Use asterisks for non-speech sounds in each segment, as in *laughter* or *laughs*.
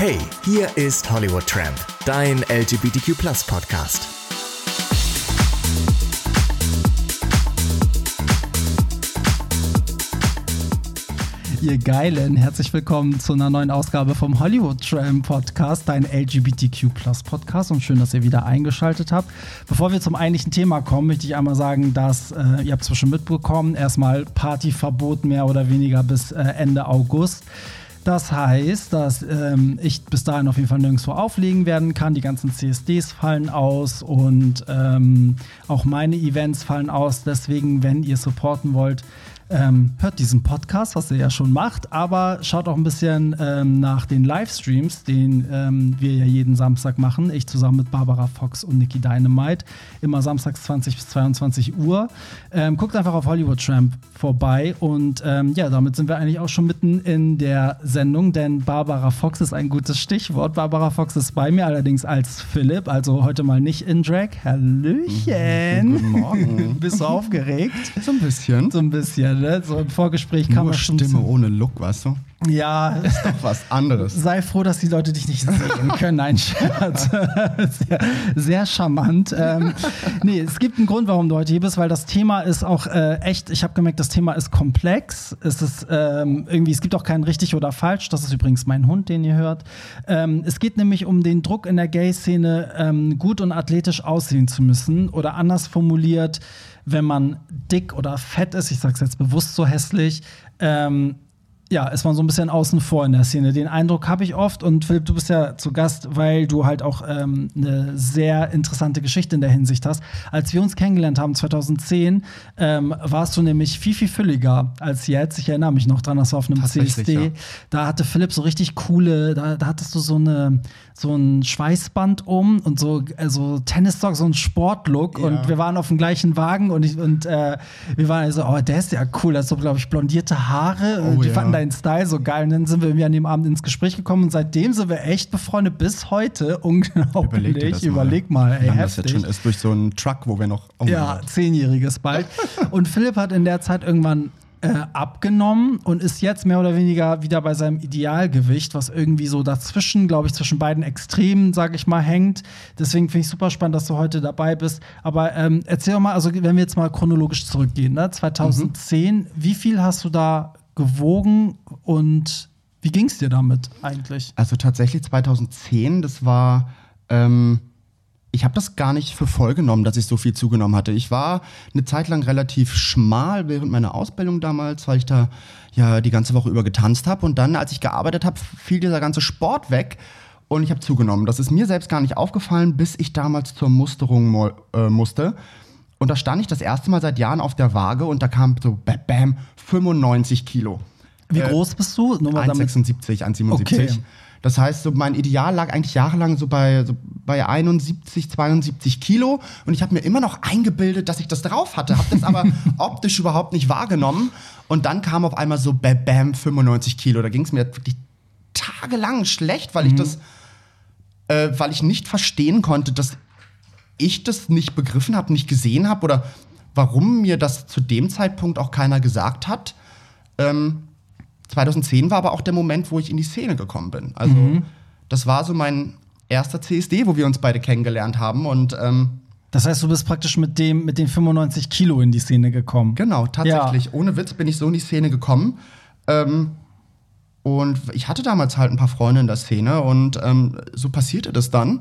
Hey, hier ist Hollywood Tramp, dein LGBTQ Podcast. Ihr Geilen, herzlich willkommen zu einer neuen Ausgabe vom Hollywood Tram Podcast, dein LGBTQ Podcast und schön, dass ihr wieder eingeschaltet habt. Bevor wir zum eigentlichen Thema kommen, möchte ich einmal sagen, dass äh, ihr habt es schon mitbekommen, erstmal Partyverbot mehr oder weniger bis äh, Ende August. Das heißt, dass ähm, ich bis dahin auf jeden Fall nirgendwo auflegen werden kann. Die ganzen CSDs fallen aus und ähm, auch meine Events fallen aus. Deswegen, wenn ihr supporten wollt, ähm, hört diesen Podcast, was ihr ja schon macht, aber schaut auch ein bisschen ähm, nach den Livestreams, den ähm, wir ja jeden Samstag machen. Ich zusammen mit Barbara Fox und Nikki Dynamite. Immer samstags 20 bis 22 Uhr. Ähm, guckt einfach auf Hollywood Tramp vorbei und ähm, ja, damit sind wir eigentlich auch schon mitten in der Sendung, denn Barbara Fox ist ein gutes Stichwort. Barbara Fox ist bei mir allerdings als Philipp, also heute mal nicht in Drag. Hallöchen. Guten Morgen. *laughs* Bist du aufgeregt? So ein bisschen. So ein bisschen ne? So im Vorgespräch kam Nur schon Stimme ohne Look, weißt du? Ja, Ist doch was anderes. sei froh, dass die Leute dich nicht sehen können. Nein, Scherz. Sehr, sehr charmant. Ähm, nee, es gibt einen Grund, warum du heute hier bist, weil das Thema ist auch äh, echt, ich habe gemerkt, das Thema ist komplex. Es ist ähm, irgendwie, es gibt auch kein richtig oder falsch. Das ist übrigens mein Hund, den ihr hört. Ähm, es geht nämlich um den Druck in der Gay-Szene, ähm, gut und athletisch aussehen zu müssen. Oder anders formuliert, wenn man dick oder fett ist, ich sag's jetzt bewusst so hässlich, ähm, ja, ist man so ein bisschen außen vor in der Szene. Den Eindruck habe ich oft. Und Philipp, du bist ja zu Gast, weil du halt auch ähm, eine sehr interessante Geschichte in der Hinsicht hast. Als wir uns kennengelernt haben, 2010, ähm, warst du nämlich viel, viel fülliger als jetzt. Ich erinnere mich noch dran, das war auf einem CSD. ja. Da hatte Philipp so richtig coole, da, da hattest du so, eine, so ein Schweißband um und so also Tennisstock, so ein Sportlook. Ja. Und wir waren auf dem gleichen Wagen und, ich, und äh, wir waren so, oh, der ist ja cool. Das ist so, glaube ich, blondierte Haare. Oh, und wir ja. fanden deinen Style so geil. Und dann sind wir irgendwie an dem Abend ins Gespräch gekommen und seitdem sind wir echt befreundet bis heute. *laughs* Unglaublich. Überleg mal. Überleg mal, ey, lange das heftig. jetzt schon ist, durch so einen Truck, wo wir noch. Oh Ja, Gott. zehnjähriges bald. *laughs* Und Philipp hat in der Zeit irgendwann äh, abgenommen und ist jetzt mehr oder weniger wieder bei seinem Idealgewicht, was irgendwie so dazwischen, glaube ich, zwischen beiden Extremen, sage ich mal, hängt. Deswegen finde ich super spannend, dass du heute dabei bist. Aber ähm, erzähl doch mal, also wenn wir jetzt mal chronologisch zurückgehen, ne? 2010, wie viel hast du da gewogen und wie ging es dir damit eigentlich? Also tatsächlich 2010, das war. Ähm, ich habe das gar nicht für voll genommen, dass ich so viel zugenommen hatte. Ich war eine Zeit lang relativ schmal während meiner Ausbildung damals, weil ich da ja die ganze Woche über getanzt habe. Und dann, als ich gearbeitet habe, fiel dieser ganze Sport weg und ich habe zugenommen. Das ist mir selbst gar nicht aufgefallen, bis ich damals zur Musterung äh, musste. Und da stand ich das erste Mal seit Jahren auf der Waage und da kam so bam, bam 95 Kilo. Wie groß bist du? Nur mal damit- 1,76, 1,77. Okay. Das heißt, so mein Ideal lag eigentlich jahrelang so bei, so bei 71, 72 Kilo. Und ich habe mir immer noch eingebildet, dass ich das drauf hatte, habe das aber *laughs* optisch überhaupt nicht wahrgenommen. Und dann kam auf einmal so bam, bam 95 Kilo. Da ging es mir wirklich tagelang schlecht, weil ich das, äh, weil ich nicht verstehen konnte, dass ich das nicht begriffen habe, nicht gesehen habe oder warum mir das zu dem Zeitpunkt auch keiner gesagt hat. Ähm, 2010 war aber auch der Moment, wo ich in die Szene gekommen bin. Also das war so mein erster CSD, wo wir uns beide kennengelernt haben und ähm, Das heißt, du bist praktisch mit dem mit den 95 Kilo in die Szene gekommen. genau, tatsächlich, ohne Witz bin ich so in die Szene gekommen. Ähm, und ich hatte damals halt ein paar Freunde in der Szene und ähm, so passierte das dann.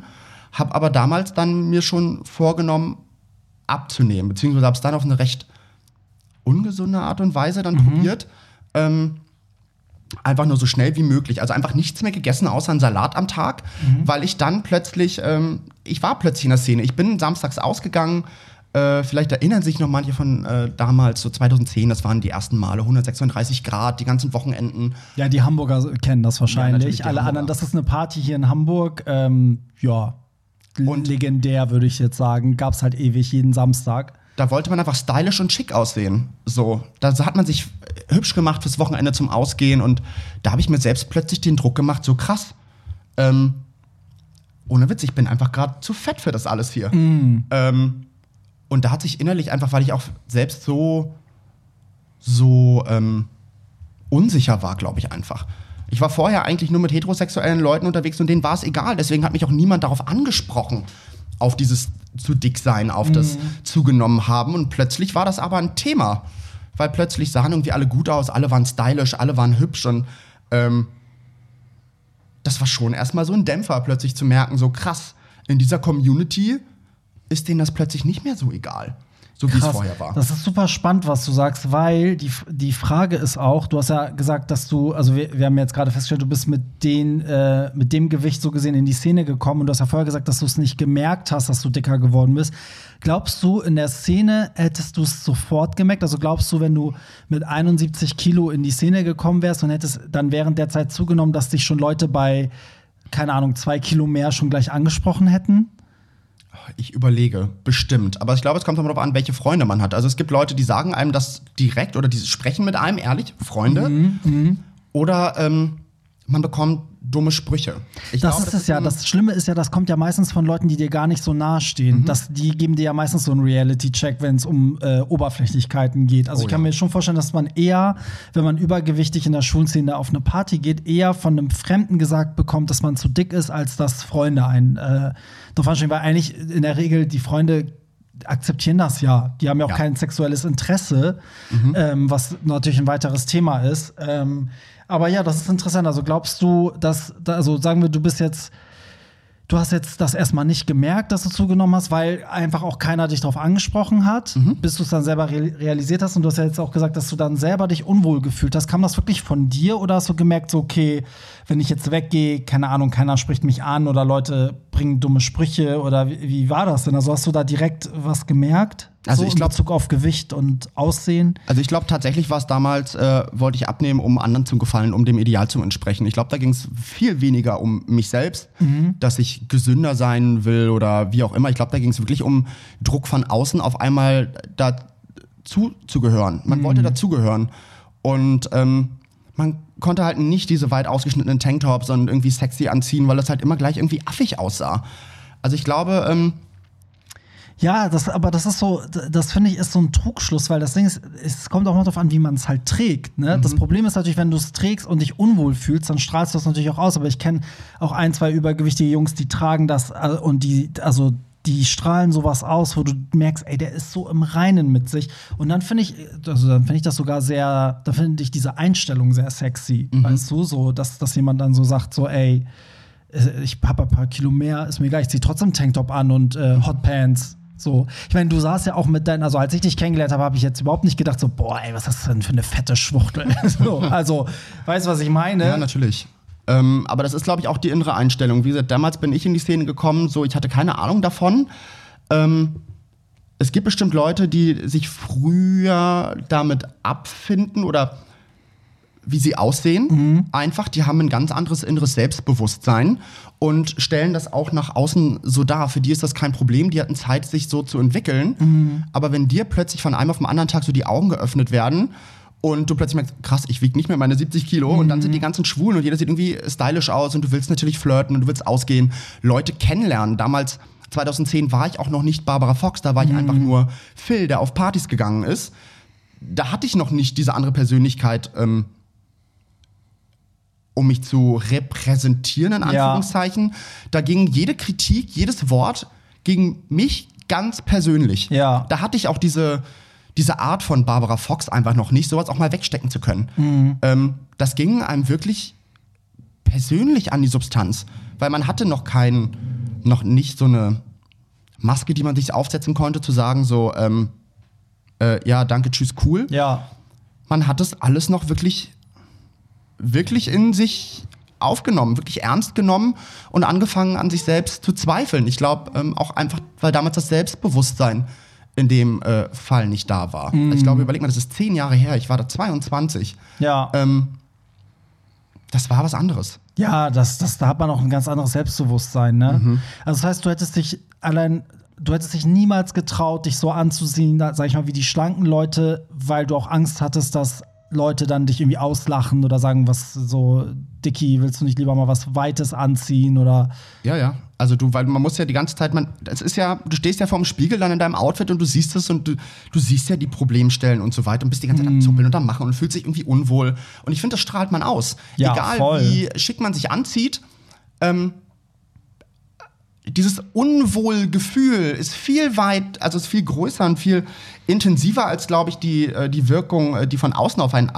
Hab aber damals dann mir schon vorgenommen, abzunehmen, beziehungsweise habe es dann auf eine recht ungesunde Art und Weise dann probiert. Ähm, einfach nur so schnell wie möglich. Also einfach nichts mehr gegessen, außer einen Salat am Tag, weil ich dann plötzlich, ähm, ich war plötzlich in der Szene. Ich bin samstags ausgegangen. Äh, vielleicht erinnern sich noch manche von äh, damals, so 2010, das waren die ersten Male, 136 Grad, die ganzen Wochenenden. Ja, die Hamburger kennen das wahrscheinlich. die Alle Hamburger. anderen, das ist eine Party hier in Hamburg. Ähm, ja, und legendär würde ich jetzt sagen. Gab es halt ewig jeden Samstag. Da wollte man einfach stylisch und schick aussehen. So, da hat man sich hübsch gemacht fürs Wochenende zum Ausgehen und da habe ich mir selbst plötzlich den Druck gemacht, so krass. Ähm, ohne Witz, ich bin einfach gerade zu fett für das alles hier. Ähm, und da hat sich innerlich einfach, weil ich auch selbst so, so ähm, unsicher war, glaube ich einfach, Ich war vorher eigentlich nur mit heterosexuellen Leuten unterwegs und denen war es egal. Deswegen hat mich auch niemand darauf angesprochen, auf dieses zu dick sein, auf das zugenommen haben. Und plötzlich war das aber ein Thema. Weil plötzlich sahen irgendwie alle gut aus, alle waren stylisch, alle waren hübsch und ähm, das war schon erstmal so ein Dämpfer, plötzlich zu merken, so krass, in dieser Community ist denen das plötzlich nicht mehr so egal. So wie es vorher war. Das ist super spannend, was du sagst, weil die, die Frage ist auch, du hast ja gesagt, dass du, also wir, wir haben jetzt gerade festgestellt, du bist mit, den, äh, mit dem Gewicht so gesehen in die Szene gekommen und du hast ja vorher gesagt, dass du es nicht gemerkt hast, dass du dicker geworden bist. Glaubst du, in der Szene hättest du es sofort gemerkt? Also glaubst du, wenn du mit 71 Kilo in die Szene gekommen wärst und hättest dann während der Zeit zugenommen, dass dich schon Leute bei, keine Ahnung, zwei Kilo mehr schon gleich angesprochen hätten? Ich überlege, bestimmt. Aber ich glaube, es kommt immer darauf an, welche Freunde man hat. Also es gibt Leute, die sagen einem das direkt oder die sprechen mit einem, ehrlich, Freunde. Mhm, Oder ähm, man bekommt dumme Sprüche. Ich Das glaube, ist es ja. Das Schlimme ist ja, das kommt ja meistens von Leuten, die dir gar nicht so nahe stehen. Mhm. Das, die geben dir ja meistens so einen Reality-Check, wenn es um äh, Oberflächlichkeiten geht. Also Oh ich kann ja. mir schon vorstellen, dass man eher, wenn man übergewichtig in der Schwulenszene auf eine Party geht, eher von einem Fremden gesagt bekommt, dass man zu dick ist, als dass Freunde einen äh, darauf ansprechen. Weil eigentlich in der Regel die Freunde akzeptieren das ja. Die haben ja auch Ja. kein sexuelles Interesse, ähm, was natürlich ein weiteres Thema ist. Ähm, aber ja, das ist interessant. Also glaubst du, dass, da- also sagen wir, du bist jetzt, du hast jetzt das erstmal nicht gemerkt, dass du zugenommen hast, weil einfach auch keiner dich darauf angesprochen hat, bis du es dann selber real- realisiert hast. Und du hast ja jetzt auch gesagt, dass du dann selber dich unwohl gefühlt hast. Kam das wirklich von dir oder hast du gemerkt, so, okay, wenn ich jetzt weggehe, keine Ahnung, keiner spricht mich an oder Leute bringen dumme Sprüche oder wie, wie war das denn? Also hast du da direkt was gemerkt? Also so ich in glaub- Bezug auf Gewicht und Aussehen? Also ich glaube tatsächlich war es damals, äh, wollte ich abnehmen, um anderen zu gefallen, um dem Ideal zu entsprechen. Ich glaube, da ging es viel weniger um mich selbst, dass ich gesünder sein will oder wie auch immer. Ich glaube, da ging es wirklich um Druck von außen, auf einmal dazu zu gehören. Man wollte dazugehören. Und ähm, man konnte halt nicht diese weit ausgeschnittenen Tanktops und irgendwie sexy anziehen, weil das halt immer gleich irgendwie affig aussah. Also ich glaube, ähm, Ja, das, aber das ist so, das finde ich ist so ein Trugschluss, weil das Ding ist, es kommt auch mal darauf an, wie man es halt trägt. Ne? Das Problem ist natürlich, wenn du es trägst und dich unwohl fühlst, dann strahlst du das natürlich auch aus. Aber ich kenne auch ein, zwei übergewichtige Jungs, die tragen das äh, und die, also die strahlen sowas aus, wo du merkst, ey, der ist so im Reinen mit sich. Und dann finde ich, also dann finde ich das sogar sehr, da finde ich diese Einstellung sehr sexy, weißt du, so, dass, dass jemand dann so sagt, so, ey, äh, ich habe ein paar Kilo mehr, ist mir egal, ich ziehe trotzdem Tanktop an und äh, Hotpants. So, ich meine, du saßt ja auch mit deinen, also als ich dich kennengelernt habe, habe ich jetzt überhaupt nicht gedacht, so, boah, ey, was ist das denn für eine fette Schwuchtel? *laughs* so, also, weißt du, was ich meine? Ja, natürlich. Ähm, aber das ist, glaube ich, auch die innere Einstellung. Wie gesagt, damals bin ich in die Szene gekommen, so ich hatte keine Ahnung davon. Ähm, es gibt bestimmt Leute, die sich früher damit abfinden oder wie sie aussehen. Einfach, die haben ein ganz anderes inneres Selbstbewusstsein und stellen das auch nach außen so dar. Für die ist das kein Problem, die hatten Zeit, sich so zu entwickeln. Aber wenn dir plötzlich von einem auf den anderen Tag so die Augen geöffnet werden und du plötzlich merkst, krass, ich wiege nicht mehr meine 70 Kilo und dann sind die ganzen Schwulen und jeder sieht irgendwie stylisch aus und du willst natürlich flirten und du willst ausgehen, Leute kennenlernen. Damals, 2010, war ich auch noch nicht Barbara Fox, da war ich einfach nur Phil, der auf Partys gegangen ist. Da hatte ich noch nicht diese andere Persönlichkeit, ähm, um mich zu repräsentieren, in Ja. Anführungszeichen. Da ging jede Kritik, jedes Wort gegen mich ganz persönlich. Ja. Da hatte ich auch diese, diese Art von Barbara Fox einfach noch nicht, sowas auch mal wegstecken zu können. Mhm. Ähm, das ging einem wirklich persönlich an die Substanz, weil man hatte noch kein, noch nicht so eine Maske, die man sich aufsetzen konnte, zu sagen so, ähm, äh, ja, danke, tschüss, cool Ja. man hat das alles noch wirklich, wirklich in sich aufgenommen, wirklich ernst genommen und angefangen an sich selbst zu zweifeln. Ich glaube ähm, auch einfach, weil damals das Selbstbewusstsein in dem äh, Fall nicht da war. Also ich glaube, überleg mal, das ist zehn Jahre her, ich war da 22. Ja. Ähm, das war was anderes. Ja, das, das, da hat man auch ein ganz anderes Selbstbewusstsein, ne? Mhm. Also das heißt, du hättest dich allein, du hättest dich niemals getraut, dich so anzuziehen, da, sag ich mal, wie die schlanken Leute, weil du auch Angst hattest, dass Leute dann dich irgendwie auslachen oder sagen, was so, Dicky, willst du nicht lieber mal was Weites anziehen oder Ja, ja. Also du, weil man muss ja die ganze Zeit, man, das ist ja, du stehst ja vorm Spiegel dann in deinem Outfit und du siehst es und du, du siehst ja die Problemstellen und so weiter und bist die ganze Zeit am Zuppeln und am Machen und fühlt sich irgendwie unwohl. Und ich finde, das strahlt man aus. Ja, Egal voll. wie schick man sich anzieht, ähm, dieses Unwohlgefühl ist viel weit, also ist viel größer und viel intensiver als, glaube ich, die, äh, die Wirkung, äh, die von außen auf einen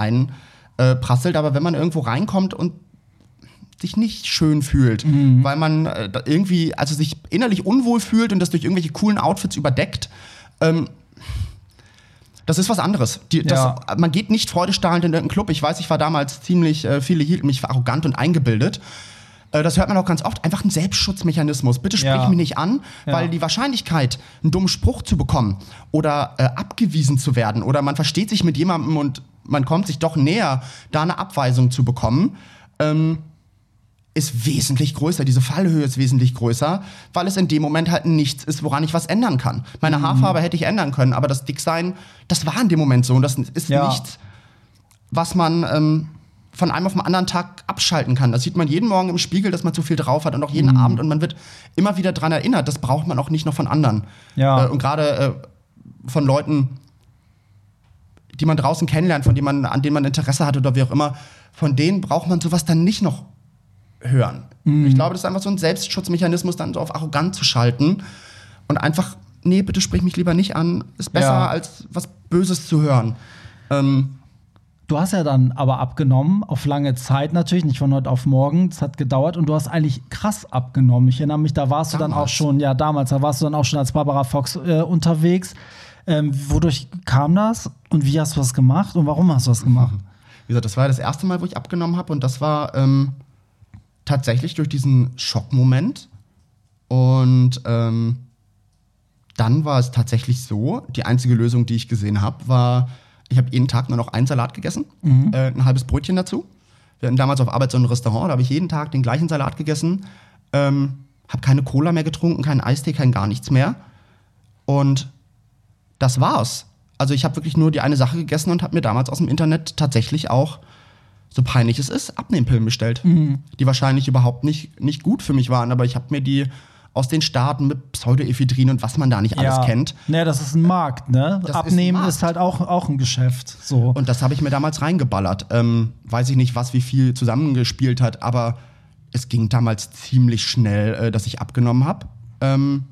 einprasselt. Aber wenn man irgendwo reinkommt und sich nicht schön fühlt, weil man äh, irgendwie, also sich innerlich unwohl fühlt und das durch irgendwelche coolen Outfits überdeckt, ähm, das ist was anderes. Die, das, Ja. Man geht nicht freudestrahlend in irgendeinen Club. Ich weiß, ich war damals ziemlich, äh, viele hielten mich für arrogant und eingebildet. Äh, Das hört man auch ganz oft. Einfach ein Selbstschutzmechanismus. Bitte sprich Ja. mich nicht an, Ja. weil die Wahrscheinlichkeit, einen dummen Spruch zu bekommen oder äh, abgewiesen zu werden oder man versteht sich mit jemandem und man kommt sich doch näher, da eine Abweisung zu bekommen, ähm, ist wesentlich größer. Diese Fallhöhe ist wesentlich größer, weil es in dem Moment halt nichts ist, woran ich was ändern kann. Meine Mhm. Haarfarbe hätte ich ändern können, aber das Dicksein, das war in dem Moment so und das ist Ja. nichts, was man ähm, von einem auf den anderen Tag abschalten kann. Das sieht man jeden Morgen im Spiegel, dass man zu viel drauf hat und auch jeden Mhm. Abend und man wird immer wieder dran erinnert. Das braucht man auch nicht noch von anderen. Ja. Äh, und gerade äh, von Leuten, die man draußen kennenlernt, von denen man, an denen man Interesse hat oder wie auch immer, von denen braucht man sowas dann nicht noch hören. Mhm. Ich glaube, das ist einfach so ein Selbstschutzmechanismus, dann so auf arrogant zu schalten und einfach, nee, bitte sprich mich lieber nicht an, ist besser Ja. als was Böses zu hören. Ähm, Du hast ja dann aber abgenommen, auf lange Zeit natürlich, nicht von heute auf morgen. Es hat gedauert und du hast eigentlich krass abgenommen. Ich erinnere mich, da warst du dann auch Damals. schon, ja, damals, da warst du dann auch schon als Barbara Fox äh, unterwegs. Ähm, wodurch kam das und wie hast du das gemacht und warum hast du das gemacht? Wie gesagt, das war das erste Mal, wo ich abgenommen habe und das war ähm, tatsächlich durch diesen Schockmoment. Und ähm, dann war es tatsächlich so, die einzige Lösung, die ich gesehen habe, war, ich habe jeden Tag nur noch einen Salat gegessen, äh, ein halbes Brötchen dazu. Wir hatten damals auf Arbeit so ein Restaurant, da habe ich jeden Tag den gleichen Salat gegessen, ähm, habe keine Cola mehr getrunken, keinen Eistee, kein gar nichts mehr. Und das war's. Also ich habe wirklich nur die eine Sache gegessen und habe mir damals aus dem Internet tatsächlich auch, so peinlich es ist, Abnehmpillen bestellt. Die wahrscheinlich überhaupt nicht, nicht gut für mich waren, aber ich habe mir die aus den Staaten mit Pseudoephedrin und was man da nicht alles kennt. Ja, das ist ein Markt, ne? Das ist Abnehmen ist, Markt. halt auch, auch ein Geschäft. So. Und das habe ich mir damals reingeballert. Ähm, weiß ich nicht, was wie viel zusammengespielt hat, aber es ging damals ziemlich schnell, äh, dass ich abgenommen habe. Ähm,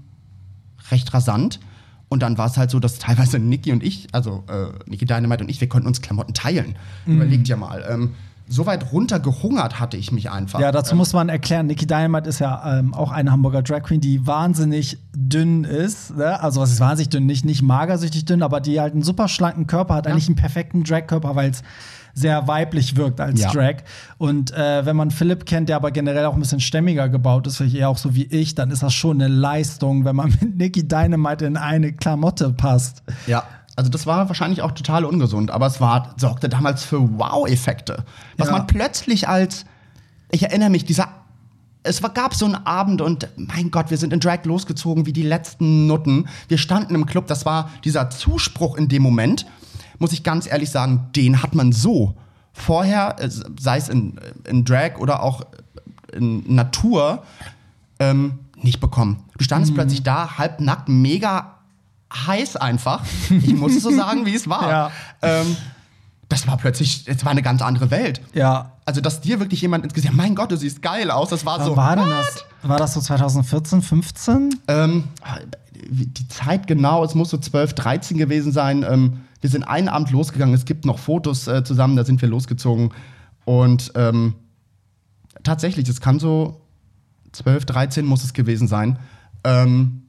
recht rasant. Und dann war es halt so, dass teilweise Niki und ich, also äh, Niki Dynamite und ich, wir konnten uns Klamotten teilen. Mhm. Überlegt ja mal. Ähm, so weit runtergehungert hatte ich mich einfach. Ja, dazu muss man erklären, Nikki Dynamite ist ja ähm, auch eine Hamburger Drag Queen, die wahnsinnig dünn ist. Ne? Also was ist wahnsinnig dünn? Nicht, nicht magersüchtig dünn, aber die halt einen super schlanken Körper hat, eigentlich einen perfekten Drag-Körper, weil es sehr weiblich wirkt als Ja. Drag. Und äh, wenn man Philipp kennt, der aber generell auch ein bisschen stämmiger gebaut ist, vielleicht eher auch so wie ich, dann ist das schon eine Leistung, wenn man *laughs* mit Nikki Dynamite in eine Klamotte passt. Ja, also das war wahrscheinlich auch total ungesund, aber es war, sorgte damals für Wow-Effekte. Was Ja. man plötzlich als, ich erinnere mich, dieser, es war, gab so einen Abend und mein Gott, wir sind in Drag losgezogen wie die letzten Nutten. Wir standen im Club, das war dieser Zuspruch in dem Moment, muss ich ganz ehrlich sagen, den hat man so vorher, äh, sei es in, in Drag oder auch in Natur, ähm, nicht bekommen. Du standest plötzlich da, halbnackt, mega heiß einfach. Ich muss es so sagen, wie es war. *laughs* Ja. Ähm, das war plötzlich, es war eine ganz andere Welt. Ja. Also, dass dir wirklich jemand ins Gesicht, mein Gott, du siehst geil aus, das war Wann so. war denn what? das? War das so 2014, 15? Ähm, die Zeit genau, es muss so 12, 13 gewesen sein. Ähm, wir sind einen Abend losgegangen, es gibt noch Fotos äh, zusammen, da sind wir losgezogen. Und ähm, tatsächlich, es kann so 12, 13 muss es gewesen sein. Ähm,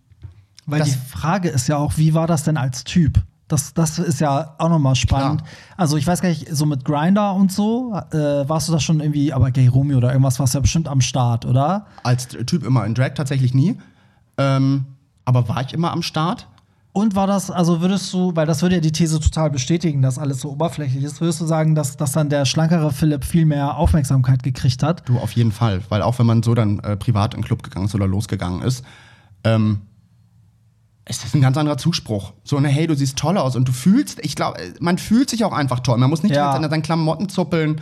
Weil Das- die Frage ist ja auch, wie war das denn als Typ? Das, das ist ja auch nochmal spannend. Klar. Also ich weiß gar nicht, so mit Grinder und so, äh, warst du da schon irgendwie, aber Gay Romeo oder irgendwas warst du ja bestimmt am Start, oder? als Typ immer in Drag tatsächlich nie. Ähm, aber war ich immer am Start? Und war das, also würdest du, weil das würde ja die These total bestätigen, dass alles so oberflächlich ist, würdest du sagen, dass, dass dann der schlankere Philipp viel mehr Aufmerksamkeit gekriegt hat? Du, auf jeden Fall. Weil auch wenn man so dann äh, privat in den Club gegangen ist oder losgegangen ist, ähm, es ist ein ganz anderer Zuspruch. So eine, hey, du siehst toll aus und du fühlst, ich glaube, man fühlt sich auch einfach toll. Man muss nicht Ja. an seinen Klamotten zuppeln.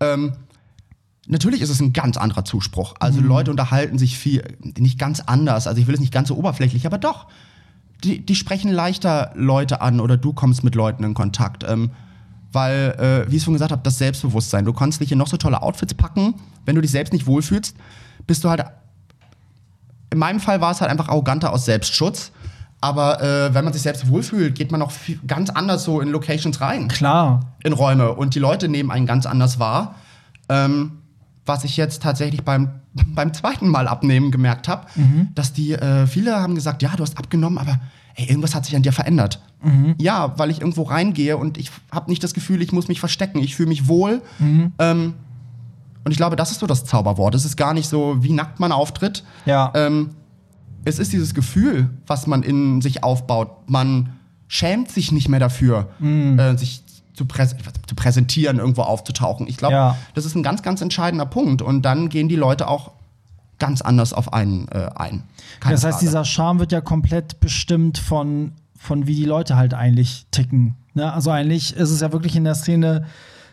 Ähm, Natürlich ist es ein ganz anderer Zuspruch. Also Leute unterhalten sich viel, nicht ganz anders. Also ich will es nicht ganz so oberflächlich, aber doch. Die, die sprechen leichter Leute an oder du kommst mit Leuten in Kontakt. Ähm, weil, äh, wie ich schon gesagt habe, das Selbstbewusstsein. Du kannst dich in noch so tolle Outfits packen. Wenn du dich selbst nicht wohlfühlst, bist du halt. In meinem Fall war es halt einfach arroganter aus Selbstschutz. Aber äh, wenn man sich selbst wohlfühlt, geht man auch viel, ganz anders so in Locations rein Klar. in Räume und die Leute nehmen einen ganz anders wahr. Ähm, was ich jetzt tatsächlich beim, *laughs* beim zweiten Mal abnehmen gemerkt habe, dass die, äh, viele haben gesagt, ja, du hast abgenommen, aber ey, irgendwas hat sich an dir verändert. Ja, weil ich irgendwo reingehe und ich habe nicht das Gefühl, ich muss mich verstecken. Ich fühle mich wohl. Ähm, und ich glaube, das ist so das Zauberwort. Es ist gar nicht so, wie nackt man auftritt. Ja. Ähm, es ist dieses Gefühl, was man in sich aufbaut. Man schämt sich nicht mehr dafür, äh, sich zu, präs zu präsentieren, irgendwo aufzutauchen. Ich glaube, Ja. das ist ein ganz, ganz entscheidender Punkt. Und dann gehen die Leute auch ganz anders auf einen äh, ein. Keine das heißt, Frage. dieser Charme wird ja komplett bestimmt von, von wie die Leute halt eigentlich ticken. Ne? Also eigentlich ist es ja wirklich in der Szene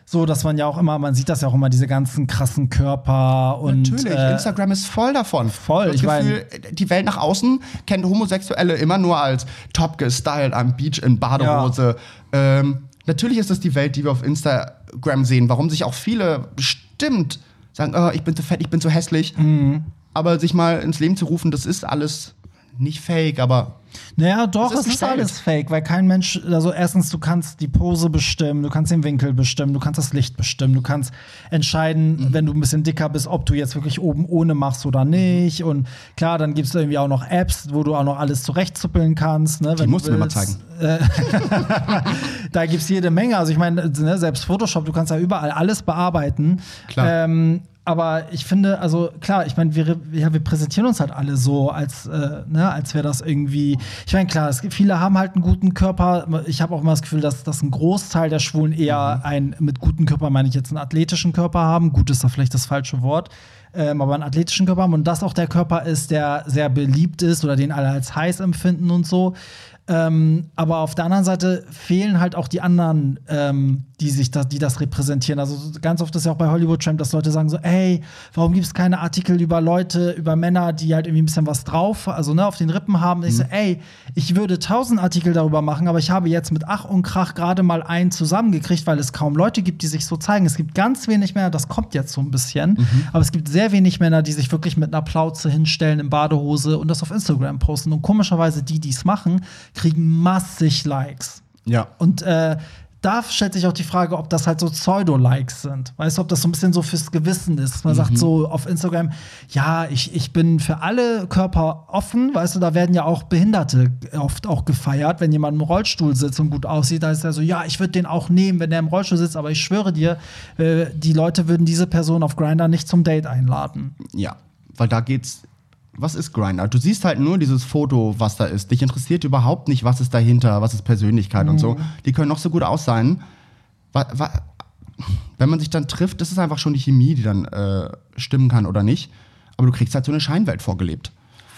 so, dass man ja auch immer, man sieht das ja auch immer, diese ganzen krassen Körper und Natürlich, äh, Instagram ist voll davon. voll, Das ich Gefühl, die Welt nach außen kennt Homosexuelle immer nur als top gestylt am Beach in Badehose. Ähm, natürlich ist das die Welt, die wir auf Instagram sehen. Warum sich auch viele bestimmt sagen, oh, ich bin zu fett, ich bin zu hässlich. Mhm. Aber sich mal ins Leben zu rufen, das ist alles nicht fake, aber Naja, doch, Das ist es ist alles fake, weil kein Mensch, also erstens, du kannst die Pose bestimmen, du kannst den Winkel bestimmen, du kannst das Licht bestimmen, du kannst entscheiden, Mhm. wenn du ein bisschen dicker bist, ob du jetzt wirklich oben ohne machst oder nicht. Und klar, dann gibt es irgendwie auch noch Apps, wo du auch noch alles zurechtzuppeln kannst. Ne, die musst du mir mal zeigen. *laughs* Da gibt es jede Menge. Also ich meine, ne, selbst Photoshop, du kannst ja überall alles bearbeiten. Klar. Ähm, aber ich finde, also klar, ich meine, wir, ja, wir präsentieren uns halt alle so, als, äh, ne, als wäre das irgendwie. Ich meine, klar, es gibt, viele haben halt einen guten Körper. Ich habe auch immer das Gefühl, dass, dass ein Großteil der Schwulen eher Mhm. einen, mit gutem Körper meine ich jetzt einen athletischen Körper haben. Gut ist da vielleicht das falsche Wort. Ähm, aber einen athletischen Körper haben und das auch der Körper ist, der sehr beliebt ist oder den alle als heiß empfinden und so. Ähm, aber auf der anderen Seite fehlen halt auch die anderen, ähm, die sich da, die das repräsentieren. Also ganz oft ist ja auch bei Hollywood Tramp, dass Leute sagen so, ey, warum gibt es keine Artikel über Leute, über Männer, die halt irgendwie ein bisschen was drauf, also ne, auf den Rippen haben. Ich so, ey, ich würde tausend Artikel darüber machen, aber ich habe jetzt mit Ach und Krach gerade mal einen zusammengekriegt, weil es kaum Leute gibt, die sich so zeigen. Es gibt ganz wenig Männer, das kommt jetzt so ein bisschen, aber es gibt sehr wenig Männer, die sich wirklich mit einer Plauze hinstellen in Badehose und das auf Instagram posten. Und komischerweise die, die es machen, kriegen massig Likes. Ja. Und äh, da stellt sich auch die Frage, ob das halt so Pseudo-Likes sind. Weißt du, ob das so ein bisschen so fürs Gewissen ist. Man sagt so auf Instagram, ja, ich, ich bin für alle Körper offen. Weißt du, da werden ja auch Behinderte oft auch gefeiert. Wenn jemand im Rollstuhl sitzt und gut aussieht, da ist er so, ja, ich würde den auch nehmen, wenn der im Rollstuhl sitzt. Aber ich schwöre dir, äh, die Leute würden diese Person auf Grindr nicht zum Date einladen. Ja, weil da geht's. Was ist Grinder? Du siehst halt nur dieses Foto, was da ist. Dich interessiert überhaupt nicht, was ist dahinter, was ist Persönlichkeit und so. Die können noch so gut aussehen. Wenn man sich dann trifft, das ist einfach schon die Chemie, die dann äh, stimmen kann oder nicht. Aber du kriegst halt so eine Scheinwelt vorgelebt.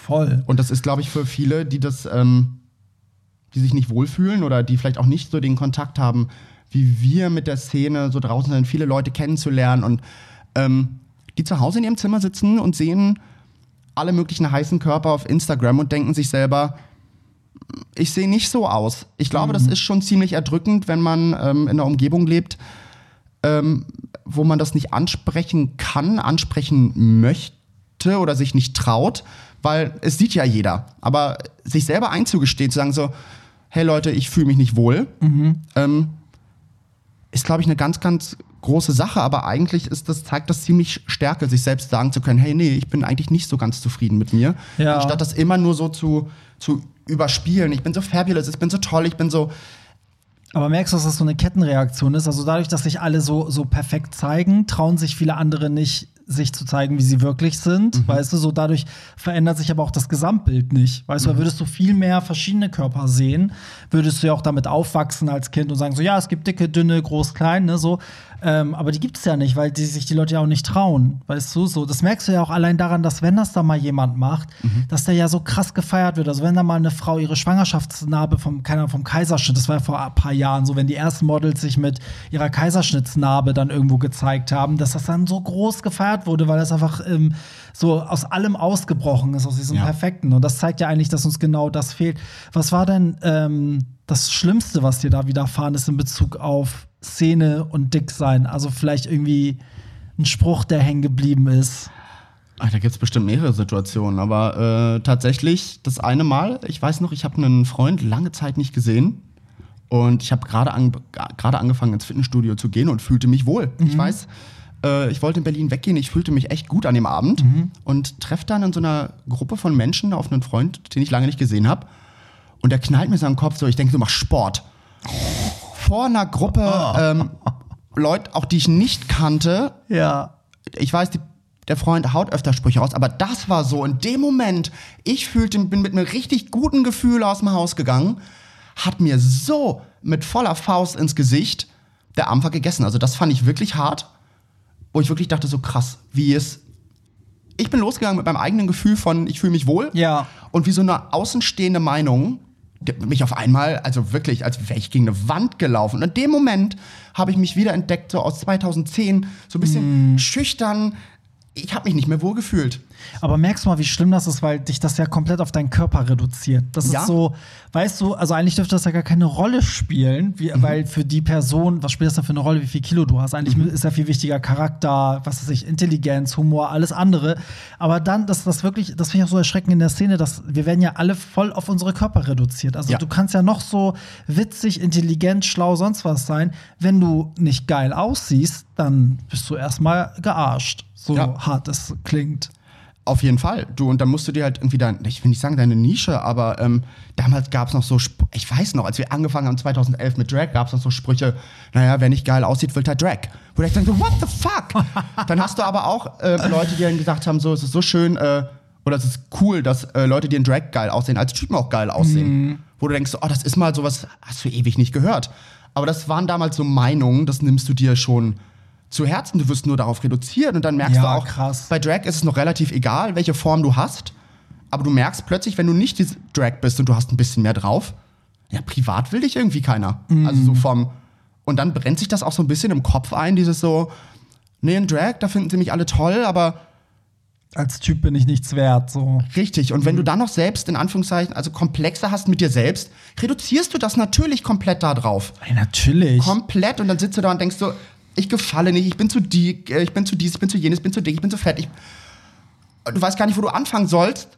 Voll. Und das ist, glaube ich, für viele, die das, ähm, die sich nicht wohlfühlen oder die vielleicht auch nicht so den Kontakt haben, wie wir mit der Szene so draußen sind, viele Leute kennenzulernen und ähm, die zu Hause in ihrem Zimmer sitzen und sehen alle möglichen heißen Körper auf Instagram und denken sich selber, ich sehe nicht so aus. Ich glaube, das ist schon ziemlich erdrückend, wenn man ähm, in einer Umgebung lebt, ähm, wo man das nicht ansprechen kann, ansprechen möchte oder sich nicht traut, weil es sieht ja jeder. Aber sich selber einzugestehen, zu sagen so, hey Leute, ich fühle mich nicht wohl, ähm, ist, glaube ich, eine ganz, ganz große Sache. Aber eigentlich ist das, zeigt das ziemlich Stärke, sich selbst sagen zu können, hey, nee, ich bin eigentlich nicht so ganz zufrieden mit mir. Ja. Anstatt das immer nur so zu, zu überspielen. Ich bin so fabulous, ich bin so toll, ich bin so, Aber merkst du, dass das so eine Kettenreaktion ist? Also dadurch, dass sich alle so, so perfekt zeigen, trauen sich viele andere nicht, sich zu zeigen, wie sie wirklich sind. Mhm. Weißt du, so dadurch verändert sich aber auch das Gesamtbild nicht. Weißt du, Mhm. da würdest du viel mehr verschiedene Körper sehen, würdest du ja auch damit aufwachsen als Kind und sagen so, ja, es gibt dicke, dünne, groß, klein, ne, so. Ähm, aber die gibt es ja nicht, weil die sich die Leute ja auch nicht trauen. Weißt du, so. Das merkst du ja auch allein daran, dass wenn das da mal jemand macht, Mhm. dass der ja so krass gefeiert wird. Also wenn da mal eine Frau ihre Schwangerschaftsnarbe vom, keine Ahnung, vom Kaiserschnitt, das war ja vor ein paar Jahren so, wenn die ersten Models sich mit ihrer Kaiserschnittsnarbe dann irgendwo gezeigt haben, dass das dann so groß gefeiert wurde, weil das einfach ähm, so aus allem ausgebrochen ist, aus diesem Ja. Perfekten. Und das zeigt ja eigentlich, dass uns genau das fehlt. Was war denn ähm, das Schlimmste, was dir da widerfahren ist in Bezug auf Szene und Dicksein? Also vielleicht irgendwie ein Spruch, der hängen geblieben ist. Ach, da gibt es bestimmt mehrere Situationen, aber äh, tatsächlich das eine Mal, ich weiß noch, ich habe einen Freund lange Zeit nicht gesehen und ich habe gerade an, gerade angefangen ins Fitnessstudio zu gehen und fühlte mich wohl. Ich weiß, äh, ich wollte in Berlin weggehen, ich fühlte mich echt gut an dem Abend und treffe dann in so einer Gruppe von Menschen auf einen Freund, den ich lange nicht gesehen habe und der knallt mir so am Kopf so, ich denke, du machst Sport. *laughs* Vor einer Gruppe ähm, Leute, auch die ich nicht kannte, Ja. ich weiß, die, der Freund haut öfter Sprüche raus, aber das war so. In dem Moment, ich fühlte, bin mit einem richtig guten Gefühl aus dem Haus gegangen, hat mir so mit voller Faust ins Gesicht der Ampfer gegessen. Also das fand ich wirklich hart, wo ich wirklich dachte, so krass, wie es. Ich bin losgegangen mit meinem eigenen Gefühl von, ich fühle mich wohl. Ja. Und wie so eine außenstehende Meinung, mich auf einmal, also wirklich, als wäre ich gegen eine Wand gelaufen. Und in dem Moment habe ich mich wieder entdeckt, so aus 2010, so ein bisschen schüchtern. Ich habe mich nicht mehr wohl gefühlt. Aber merkst du mal, wie schlimm das ist, weil dich das ja komplett auf deinen Körper reduziert. Das Ja. ist so, weißt du, also eigentlich dürfte das ja gar keine Rolle spielen, wie, Mhm. weil für die Person, was spielt das da für eine Rolle, wie viel Kilo du hast? Eigentlich Mhm. ist ja viel wichtiger Charakter, was weiß ich, Intelligenz, Humor, alles andere. Aber dann, das, das wirklich, das finde ich auch so erschreckend in der Szene, dass wir werden ja alle voll auf unsere Körper reduziert. Also Ja. du kannst ja noch so witzig, intelligent, schlau, sonst was sein. Wenn du nicht geil aussiehst, dann bist du erstmal gearscht. So Ja. hart es klingt. Auf jeden Fall. Du, und dann musst du dir halt irgendwie dein, ich will nicht sagen deine Nische, aber ähm, damals gab es noch so, Sp ich weiß noch, als wir angefangen haben 2011 mit Drag, gab es noch so Sprüche, naja, wer nicht geil aussieht, wird halt Drag. Wo ich denke, so, what the fuck? *laughs* dann hast du aber auch äh, Leute, die dann gesagt haben, so, es ist so schön, äh, oder es ist cool, dass äh, Leute, die in Drag geil aussehen, als Typen auch geil aussehen. Wo du denkst, oh, das ist mal sowas, hast du ewig nicht gehört. Aber das waren damals so Meinungen, das nimmst du dir schon zu Herzen, du wirst nur darauf reduziert und dann merkst Ja, du auch, krass. bei Drag ist es noch relativ egal, welche Form du hast, aber du merkst plötzlich, wenn du nicht diese Drag bist und du hast ein bisschen mehr drauf, ja, privat will dich irgendwie keiner. Also so vom und dann brennt sich das auch so ein bisschen im Kopf ein, dieses so, nee, in Drag, da finden sie mich alle toll, aber als Typ bin ich nichts wert. So. richtig. Und wenn du dann noch selbst, in Anführungszeichen, also Komplexe hast mit dir selbst, reduzierst du das natürlich komplett da drauf. Ey, natürlich. Komplett. Und dann sitzt du da und denkst so, ich gefalle nicht, ich bin zu dick, äh, ich bin zu dies, ich bin zu jenes, ich bin zu dick, ich bin zu fett. Ich, du weißt gar nicht, wo du anfangen sollst.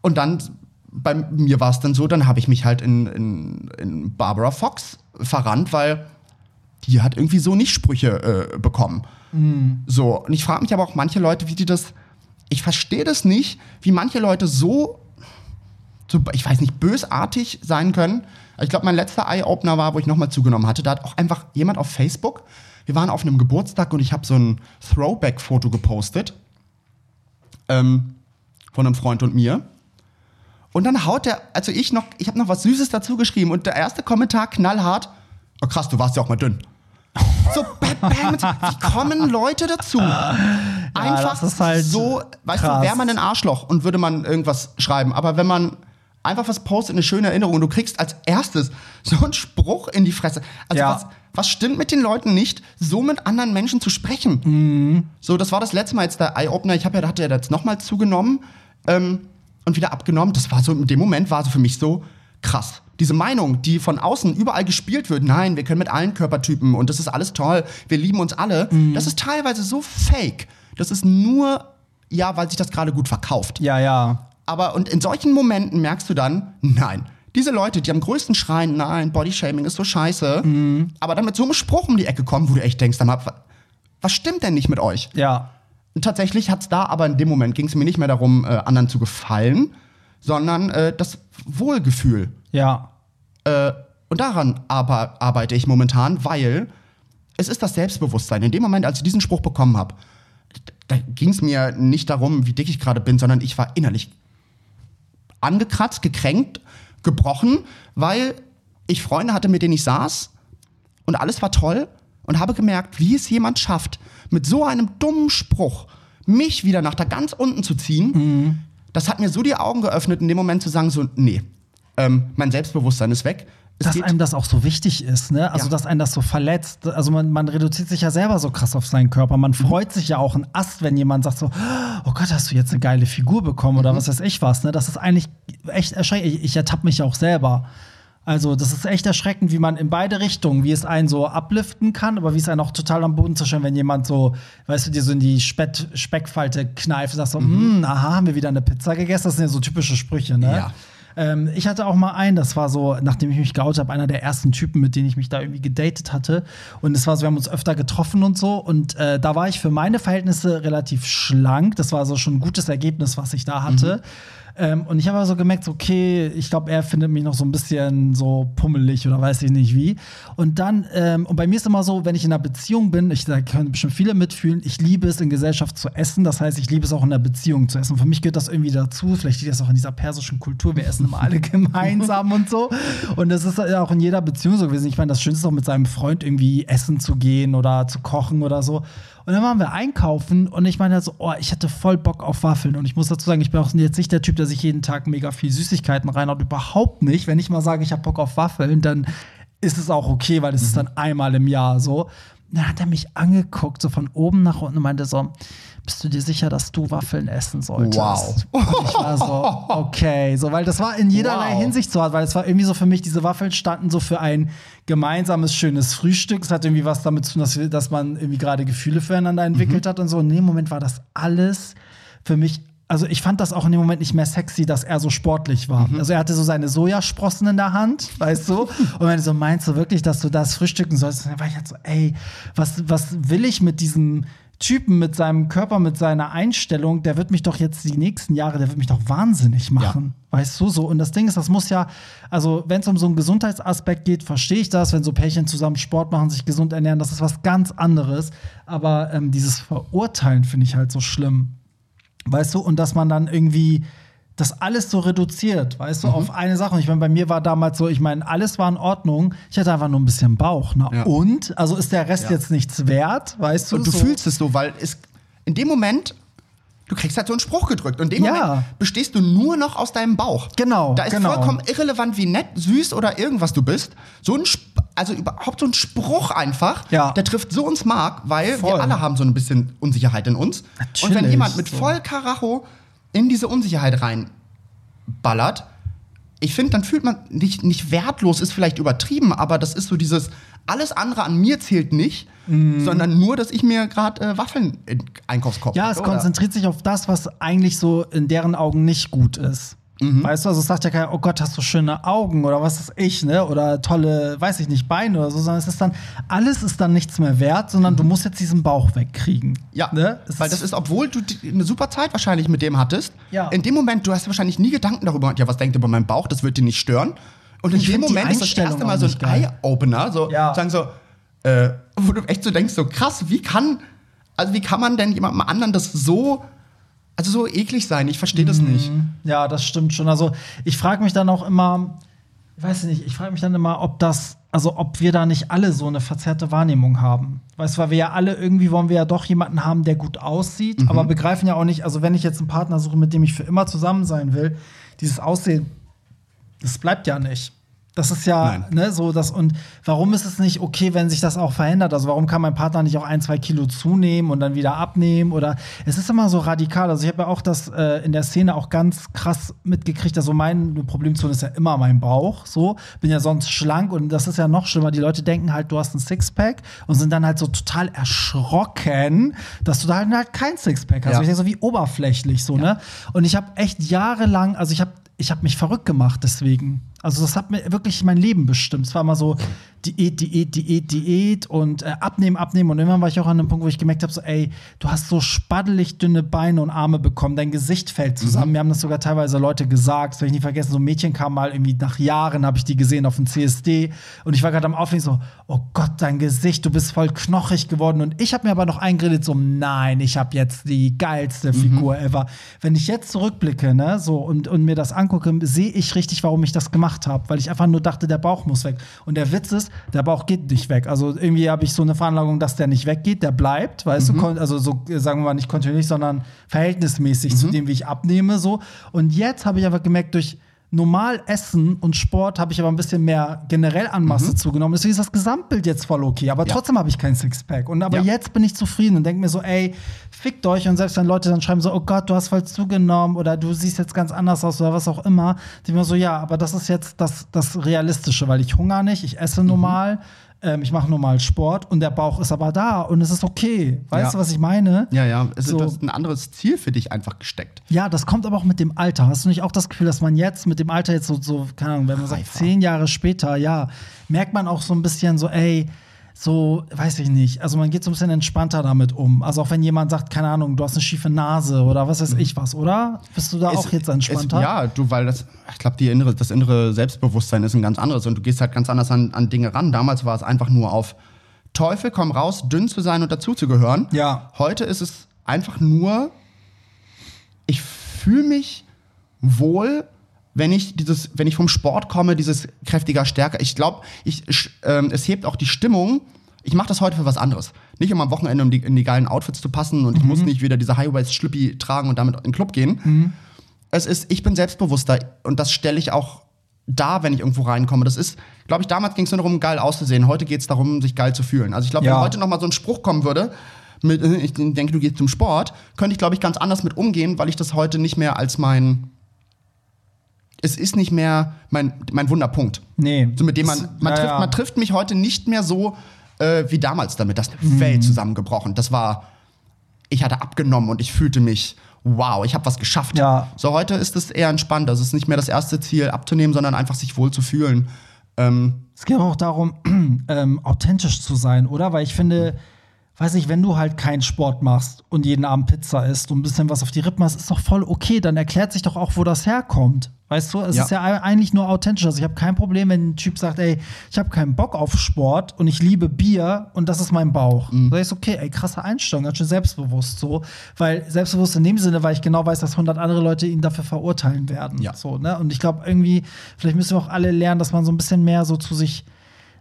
Und dann, bei mir war es dann so, dann habe ich mich halt in, in, in Barbara Fox verrannt, weil die hat irgendwie so nicht Sprüche äh, bekommen. So, und ich frage mich aber auch manche Leute, wie die das. Ich verstehe das nicht, wie manche Leute so, so, ich weiß nicht, bösartig sein können. Ich glaube, mein letzter Eye-Opener war, wo ich nochmal zugenommen hatte. Da hat auch einfach jemand auf Facebook. Wir waren auf einem Geburtstag und ich habe so ein Throwback-Foto gepostet. Ähm, von einem Freund und mir. Und dann haut der, also ich noch, ich habe noch was Süßes dazu geschrieben und der erste Kommentar knallhart. Oh krass, du warst ja auch mal dünn. So, bam, bam, wie *laughs* kommen Leute dazu? Einfach ist halt so, weißt krass. du, wäre man ein Arschloch und würde man irgendwas schreiben. Aber wenn man einfach was postet, eine schöne Erinnerung und du kriegst als erstes so einen Spruch in die Fresse. Also Ja. was, was stimmt mit den Leuten nicht, so mit anderen Menschen zu sprechen? Mhm. So, das war das letzte Mal jetzt der Eye-Opener. Ich habe ja, da hat er jetzt nochmal zugenommen ähm, und wieder abgenommen. Das war so, in dem Moment war so für mich so krass. Diese Meinung, die von außen überall gespielt wird, nein, wir können mit allen Körpertypen und das ist alles toll, wir lieben uns alle, Mhm. das ist teilweise so fake. Das ist nur, ja, weil sich das gerade gut verkauft. Ja, ja. Aber und in solchen Momenten merkst du dann, nein. Diese Leute, die am größten schreien, nein, Bodyshaming ist so scheiße, Mhm. aber dann mit so einem Spruch um die Ecke kommen, wo du echt denkst, mal, wa- was stimmt denn nicht mit euch? Ja. Und tatsächlich hat's da, aber in dem Moment ging es mir nicht mehr darum, äh, anderen zu gefallen, sondern äh, das Wohlgefühl. Ja. Äh, und daran arbe arbeite ich momentan, weil es ist das Selbstbewusstsein. In dem Moment, als ich diesen Spruch bekommen habe, da ging es mir nicht darum, wie dick ich gerade bin, sondern ich war innerlich angekratzt, gekränkt, gebrochen, weil ich Freunde hatte, mit denen ich saß und alles war toll und habe gemerkt, wie es jemand schafft, mit so einem dummen Spruch mich wieder nach da ganz unten zu ziehen. Mhm. Das hat mir so die Augen geöffnet, in dem Moment zu sagen, so, nee, ähm, mein Selbstbewusstsein ist weg. Dass einem das auch so wichtig ist, ne? Also, Ja. dass einem das so verletzt. Also, man, man reduziert sich ja selber so krass auf seinen Körper. Man Mhm. freut sich ja auch ein Ast, wenn jemand sagt so, oh Gott, hast du jetzt eine geile Figur bekommen Mhm. oder was weiß ich was, ne? Das ist eigentlich echt erschreckend. Ich, ich ertappe mich auch selber. Also, das ist echt erschreckend, wie man in beide Richtungen, wie es einen so upliften kann, aber wie es einen auch total am Boden zerstört, wenn jemand so, weißt du, dir so in die Spett, Speckfalte kneift und sagt so, "Hm, aha, haben wir wieder eine Pizza gegessen? Das sind ja so typische Sprüche, ne? Ja. Ähm, ich hatte auch mal einen, das war so, nachdem ich mich geoutet habe, einer der ersten Typen, mit denen ich mich da irgendwie gedatet hatte. Und es war so, wir haben uns öfter getroffen und so. Und äh, da war ich für meine Verhältnisse relativ schlank. Das war so schon ein gutes Ergebnis, was ich da hatte. Ähm, und ich habe aber so gemerkt, okay, ich glaube, er findet mich noch so ein bisschen so pummelig oder weiß ich nicht wie. Und dann, ähm, und bei mir ist immer so, wenn ich in einer Beziehung bin, ich, da können bestimmt viele mitfühlen, ich liebe es in Gesellschaft zu essen. Das heißt, ich liebe es auch in einer Beziehung zu essen. Für mich gehört das irgendwie dazu. Vielleicht liegt das auch in dieser persischen Kultur. Wir essen immer alle *laughs* gemeinsam und so. Und das ist auch in jeder Beziehung so gewesen. Ich meine, das Schönste ist auch mit seinem Freund irgendwie essen zu gehen oder zu kochen oder so. Und dann waren wir einkaufen und ich meine so, oh, ich hatte voll Bock auf Waffeln. Und ich muss dazu sagen, ich bin auch jetzt nicht der Typ, der sich jeden Tag mega viel Süßigkeiten reinhaut. Überhaupt nicht. Wenn ich mal sage, ich habe Bock auf Waffeln, dann ist es auch okay, weil es ist dann einmal im Jahr so. Dann hat er mich angeguckt, so von oben nach unten und meinte so, bist du dir sicher, dass du Waffeln essen solltest? Wow. Und ich war so, okay, so, weil das war in jederlei Wow. Hinsicht so, weil es war irgendwie so für mich, diese Waffeln standen so für ein gemeinsames, schönes Frühstück. Es hat irgendwie was damit zu tun, dass, wir, dass man irgendwie gerade Gefühle füreinander entwickelt hat und so. Und in dem Moment war das alles für mich. Also ich fand das auch in dem Moment nicht mehr sexy, dass er so sportlich war. Also er hatte so seine Sojasprossen in der Hand, *laughs* weißt du? Und wenn du so meinst du wirklich, dass du das frühstücken sollst, dann war ich halt so, ey, was, was will ich mit diesem Typen, mit seinem Körper, mit seiner Einstellung, der wird mich doch jetzt die nächsten Jahre, der wird mich doch wahnsinnig machen. Weißt du so? Und das Ding ist, das muss ja, also wenn es um so einen Gesundheitsaspekt geht, verstehe ich das, wenn so Pärchen zusammen Sport machen, sich gesund ernähren, das ist was ganz anderes. Aber ähm, dieses Verurteilen finde ich halt so schlimm. Weißt du, und dass man dann irgendwie das alles so reduziert, weißt du, auf eine Sache. Und ich meine, bei mir war damals so, ich meine, alles war in Ordnung. Ich hatte einfach nur ein bisschen Bauch. Na Ja. und? Also ist der Rest Ja. jetzt nichts wert, weißt du? Und du so. fühlst es so, weil es in dem Moment, du kriegst halt so einen Spruch gedrückt. Und in dem Ja. Moment bestehst du nur noch aus deinem Bauch. Genau, Da ist genau. vollkommen irrelevant, wie nett, süß oder irgendwas du bist. So ein, Sp- also überhaupt so ein Spruch einfach, Ja. der trifft so uns Mark, weil Voll. wir alle haben so ein bisschen Unsicherheit in uns. Und wenn Natürlich, jemand mit voll Karacho in diese Unsicherheit reinballert, ich finde, dann fühlt man nicht, nicht wertlos, ist vielleicht übertrieben, aber das ist so dieses, alles andere an mir zählt nicht, Mhm. sondern nur, dass ich mir gerade äh, Waffeln in Einkaufskorb Ja, es oder? konzentriert sich auf das, was eigentlich so in deren Augen nicht gut ist. Mhm. Weißt du, also es sagt ja keiner, oh Gott, hast du schöne Augen oder was ist ich, ne? Oder tolle, weiß ich nicht, Beine oder so, sondern es ist dann, alles ist dann nichts mehr wert, sondern du musst jetzt diesen Bauch wegkriegen. Mhm. Ja, ne? Weil das ist, obwohl du die- eine super Zeit wahrscheinlich mit dem hattest, Ja. in dem Moment, du hast wahrscheinlich nie Gedanken darüber, ja, was denkt über meinen Bauch, das wird dir nicht stören. Und in Ich dem Moment ist das erste Mal so ein. Eye-Opener, so Ja. sagen so, äh, wo du echt so denkst, so krass, wie kann, also wie kann man denn jemandem anderen das so, also so eklig sein? Ich verstehe das nicht. Ja, das stimmt schon. Also ich frage mich dann auch immer, ich weiß nicht, ich frage mich dann immer, ob das, also ob wir da nicht alle so eine verzerrte Wahrnehmung haben. Weißt du, weil wir ja alle irgendwie wollen wir ja doch jemanden haben, der gut aussieht, Mhm. aber begreifen ja auch nicht, also wenn ich jetzt einen Partner suche, mit dem ich für immer zusammen sein will, dieses Aussehen, das bleibt ja nicht. Das ist ja, Nein. ne, so das und warum ist es nicht okay, wenn sich das auch verändert? Also warum kann mein Partner nicht auch ein, zwei Kilo zunehmen und dann wieder abnehmen? Oder es ist immer so radikal. Also ich habe ja auch das äh, in der Szene auch ganz krass mitgekriegt. Also mein Problemzone ist ja immer mein Bauch. So bin ja sonst schlank und das ist ja noch schlimmer. Die Leute denken halt, du hast ein Sixpack und sind dann halt so total erschrocken, dass du da halt, halt kein Sixpack hast. Ja. Ich denke so wie oberflächlich so, ne? Und ich habe echt jahrelang, also ich habe ich habe mich verrückt gemacht deswegen. Also das hat mir wirklich mein Leben bestimmt. Es war immer so Diät, Diät, Diät, Diät und äh, abnehmen, abnehmen. Und irgendwann war ich auch an einem Punkt, wo ich gemerkt habe, so, ey, du hast so spaddelig dünne Beine und Arme bekommen, dein Gesicht fällt zusammen. Mhm. Mir haben das sogar teilweise Leute gesagt. Das werde ich nie vergessen. So ein Mädchen kam mal irgendwie nach Jahren, habe ich die gesehen auf dem CSD. Und ich war gerade am Auflegen so, oh Gott, dein Gesicht, du bist voll knochig geworden. Und ich habe mir aber noch eingeredet, so, nein, ich habe jetzt die geilste Mhm. Figur ever. Wenn ich jetzt zurückblicke, ne, so und, und mir das angucke, sehe ich richtig, warum ich das gemacht habe. Weil ich einfach nur dachte, der Bauch muss weg. Und der Witz ist, der Bauch geht nicht weg. Also irgendwie habe ich so eine Veranlagung, dass der nicht weggeht, der bleibt, weißt Mhm. du, also so sagen wir mal nicht kontinuierlich, sondern verhältnismäßig Mhm. zu dem, wie ich abnehme, so. Und jetzt habe ich aber gemerkt, durch normal Essen und Sport habe ich aber ein bisschen mehr generell an Masse zugenommen. Deswegen ist das Gesamtbild jetzt voll okay. Aber Mhm. Ja. trotzdem habe ich kein Sixpack. Und aber Ja. jetzt bin ich zufrieden und denke mir so, ey, fickt euch. Und selbst wenn Leute dann schreiben so, oh Gott, du hast voll zugenommen oder du siehst jetzt ganz anders aus oder was auch immer, denke ich mir so, ja, aber das ist jetzt das, das Realistische, weil ich hungere nicht, ich esse normal. Ähm, ich mache normal Sport und der Bauch ist aber da und es ist okay. Weißt Ja. du, was ich meine? Ja, ja. Es So. ist ein anderes Ziel für dich einfach gesteckt. Ja, das kommt aber auch mit dem Alter. Hast du nicht auch das Gefühl, dass man jetzt mit dem Alter jetzt so, so keine Ahnung, wenn man sagt, Reifer. zehn Jahre später, ja, merkt man auch so ein bisschen so, ey, so, weiß ich nicht. Also man geht so ein bisschen entspannter damit um. Also auch wenn jemand sagt, keine Ahnung, du hast eine schiefe Nase oder was weiß ich was, oder? Bist du da auch Es- jetzt entspannter? Es, ja, du, weil das, ich glaube, innere, das innere Selbstbewusstsein ist ein ganz anderes und du gehst halt ganz anders an, an Dinge ran. Damals war es einfach nur auf Teufel komm raus, dünn zu sein und dazuzugehören. Ja. Heute ist es einfach nur, ich fühle mich wohl, wenn ich dieses, wenn ich vom Sport komme, dieses kräftiger, stärker. Ich glaube, ich, ähm, es hebt auch die Stimmung. Ich mache das heute für was anderes. Nicht um am Wochenende um die, in die geilen Outfits zu passen und ich muss nicht wieder diese High-Waist-Schlippi tragen und damit in den Club gehen. Es ist, ich bin selbstbewusster und das stelle ich auch da, wenn ich irgendwo reinkomme. Das ist, glaube ich, damals ging es nur darum, geil auszusehen. Heute geht es darum, sich geil zu fühlen. Also ich glaube, Ja. wenn heute noch mal so ein Spruch kommen würde, mit, äh, ich denke, du gehst zum Sport, könnte ich, glaube ich, ganz anders mit umgehen, weil ich das heute nicht mehr als mein. Es ist nicht mehr mein, mein Wunderpunkt. Nee. So mit dem man, man, ja, trifft, ja. man trifft mich heute nicht mehr so äh, wie damals damit. Das ist eine Welt zusammengebrochen. Das war, ich hatte abgenommen und ich fühlte mich, wow, ich habe was geschafft. Ja. So heute ist es eher entspannt. Das ist nicht mehr das erste Ziel, abzunehmen, sondern einfach sich wohl zu fühlen. Ähm, Es geht auch darum, *clears throat* ähm, authentisch zu sein, oder? Weil ich finde, weiß ich, wenn du halt keinen Sport machst und jeden Abend Pizza isst und ein bisschen was auf die Rippen hast, ist doch voll okay. Dann erklärt sich doch auch, wo das herkommt. Weißt du, es Ja. ist ja ei- eigentlich nur authentisch. Also ich habe kein Problem, wenn ein Typ sagt, ey, ich habe keinen Bock auf Sport und ich liebe Bier und das ist mein Bauch. Mhm. Da ist okay, ey, krasse Einstellung, ganz schön selbstbewusst so. Weil selbstbewusst in dem Sinne, weil ich genau weiß, dass 100 andere Leute ihn dafür verurteilen werden. Ja. So, ne? Und ich glaube irgendwie, vielleicht müssen wir auch alle lernen, dass man so ein bisschen mehr so zu sich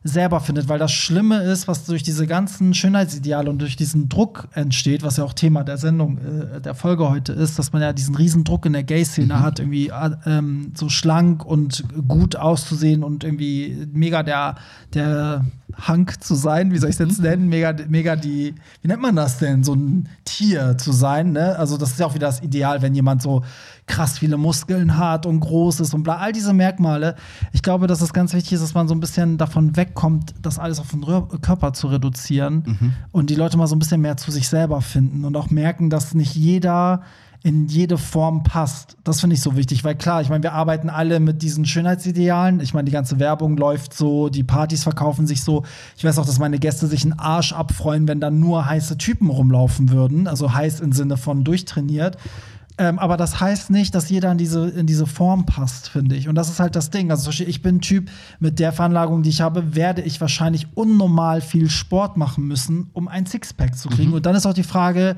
selber findet, weil das Schlimme ist, was durch diese ganzen Schönheitsideale und durch diesen Druck entsteht, was ja auch Thema der Sendung, äh, der Folge heute ist, dass man ja diesen riesen Druck in der Gay-Szene hat, irgendwie äh, ähm, so schlank und gut auszusehen und irgendwie mega der, der Hank zu sein, wie soll ich es jetzt nennen, mega, mega die, wie nennt man das denn, so ein Tier zu sein, ne? Also das ist ja auch wieder das Ideal, wenn jemand so krass viele Muskeln hat und groß ist und bla, all diese Merkmale. Ich glaube, dass es ganz wichtig ist, dass man so ein bisschen davon wegkommt, das alles auf den Körper zu reduzieren und die Leute mal so ein bisschen mehr zu sich selber finden und auch merken, dass nicht jeder in jede Form passt. Das finde ich so wichtig, weil klar, ich meine, wir arbeiten alle mit diesen Schönheitsidealen. Ich meine, die ganze Werbung läuft so, die Partys verkaufen sich so. Ich weiß auch, dass meine Gäste sich einen Arsch abfreuen, wenn da nur heiße Typen rumlaufen würden. Also heiß im Sinne von durchtrainiert. Ähm, aber das heißt nicht, dass jeder in diese, in diese Form passt, finde ich. Und das ist halt das Ding. Also ich bin ein Typ, mit der Veranlagung, die ich habe, werde ich wahrscheinlich unnormal viel Sport machen müssen, um ein Sixpack zu kriegen. Und dann ist auch die Frage,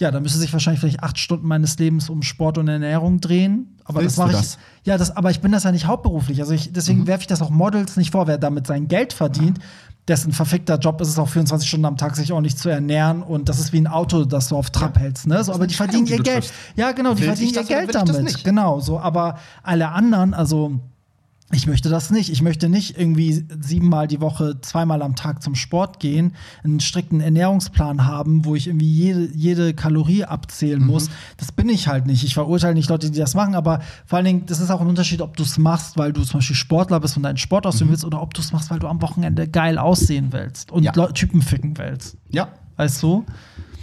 ja, da müsste sich wahrscheinlich vielleicht acht Stunden meines Lebens um Sport und Ernährung drehen. Aber Willst das mache ich. das? Ja, das, aber ich bin das ja nicht hauptberuflich. Also ich, deswegen werfe ich das auch Models nicht vor, wer damit sein Geld verdient. Dessen verfickter Job ist es auch 24 Stunden am Tag, sich ordentlich zu ernähren. Und das ist wie ein Auto, das du auf Trab hältst. Ne? So, aber die verdienen die ihr Geld. triffst. Ja, genau, die Will verdienen ihr Geld damit. Genau, so. Aber alle anderen, also ich möchte das nicht. Ich möchte nicht irgendwie siebenmal die Woche, zweimal am Tag zum Sport gehen, einen strikten Ernährungsplan haben, wo ich irgendwie jede, jede Kalorie abzählen muss. Das bin ich halt nicht. Ich verurteile nicht Leute, die das machen, aber vor allen Dingen, das ist auch ein Unterschied, ob du es machst, weil du zum Beispiel Sportler bist und deinen Sport ausüben willst, oder ob du es machst, weil du am Wochenende geil aussehen willst und Ja. Typen ficken willst. ja. Weißt du?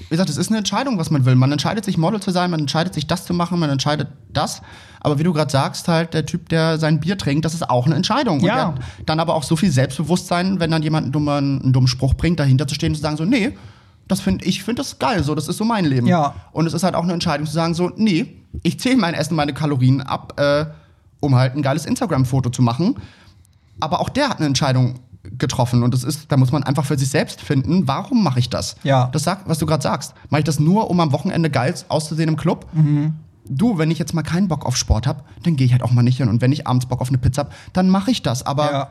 Wie gesagt, es ist eine Entscheidung, was man will. Man entscheidet sich, Model zu sein, man entscheidet sich, das zu machen, man entscheidet das. Aber wie du gerade sagst, halt, der Typ, der sein Bier trinkt, das ist auch eine Entscheidung. Ja. Und dann aber auch so viel Selbstbewusstsein, wenn dann jemand einen dummen, einen dummen Spruch bringt, dahinter zu stehen und zu sagen, so, nee, das find, ich finde das geil, so, das ist so mein Leben. Ja. Und es ist halt auch eine Entscheidung zu sagen, so, nee, ich zähle mein Essen, meine Kalorien ab, äh, um halt ein geiles Instagram-Foto zu machen. Aber auch der hat eine Entscheidung getroffen und das ist, da muss man einfach für sich selbst finden, warum mache ich das? Ja. Das sagt, was du gerade sagst. Mache ich das nur, um am Wochenende geil auszusehen im Club? Du, wenn ich jetzt mal keinen Bock auf Sport habe, dann gehe ich halt auch mal nicht hin. Und wenn ich abends Bock auf eine Pizza habe, dann mache ich das. Aber Ja.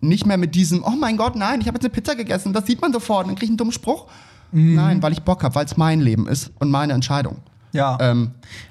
nicht mehr mit diesem, oh mein Gott, nein, ich habe jetzt eine Pizza gegessen, das sieht man sofort, dann kriege ich einen dummen Spruch. Nein, weil ich Bock habe, weil es mein Leben ist und meine Entscheidung. Ja. Ähm,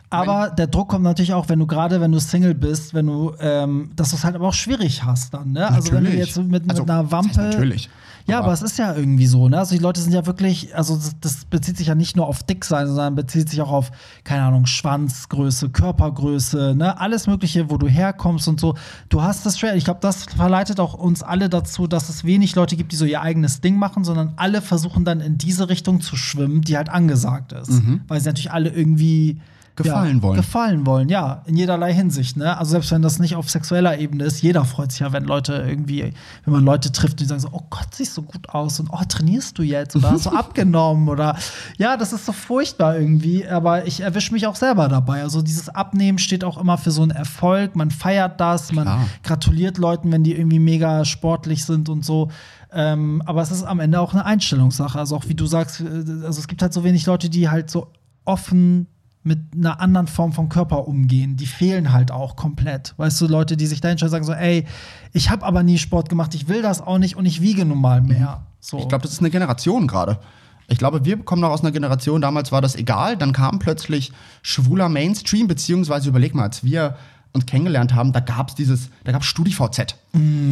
Aber der Druck kommt natürlich auch, wenn du gerade, wenn du Single bist, wenn du, ähm, dass du es halt aber auch schwierig hast dann, ne? Also wenn du Natürlich. jetzt so mit, Also, mit einer das Wampe. heißt natürlich. Ja, aber, Aber- es ist ja irgendwie so, ne? Also die Leute sind ja wirklich, also das, das bezieht sich ja nicht nur auf dick sein, sondern bezieht sich auch auf, keine Ahnung, Schwanzgröße, Körpergröße, ne? Alles Mögliche, wo du herkommst und so. Du hast das schwer. Ich glaube, das verleitet auch uns alle dazu, dass es wenig Leute gibt, die so ihr eigenes Ding machen, sondern alle versuchen dann in diese Richtung zu schwimmen, die halt angesagt ist. Weil sie natürlich alle irgendwie Gefallen ja, wollen. Gefallen wollen, ja, in jederlei Hinsicht. Ne? Also selbst wenn das nicht auf sexueller Ebene ist, jeder freut sich ja, wenn Leute irgendwie, wenn man Leute trifft, die sagen so, oh Gott, siehst du gut aus und oh, trainierst du jetzt oder hast du *laughs* abgenommen oder ja, das ist so furchtbar irgendwie, aber ich erwische mich auch selber dabei. Also dieses Abnehmen steht auch immer für so einen Erfolg, man feiert das, man Klar. gratuliert Leuten, wenn die irgendwie mega sportlich sind und so. Ähm, aber es ist am Ende auch eine Einstellungssache. Also auch wie du sagst, äh, also es gibt halt so wenig Leute, die halt so offen mit einer anderen Form von Körper umgehen. Die fehlen halt auch komplett. Weißt du, Leute, die sich da hinstellen und sagen so, ey, ich habe aber nie Sport gemacht, ich will das auch nicht und ich wiege nun mal mehr. So. Ich glaube, das ist eine Generation gerade. Ich glaube, wir kommen noch aus einer Generation, damals war das egal, dann kam plötzlich schwuler Mainstream, beziehungsweise überleg mal, als wir uns kennengelernt haben, da gab es dieses, da gab es StudiVZ.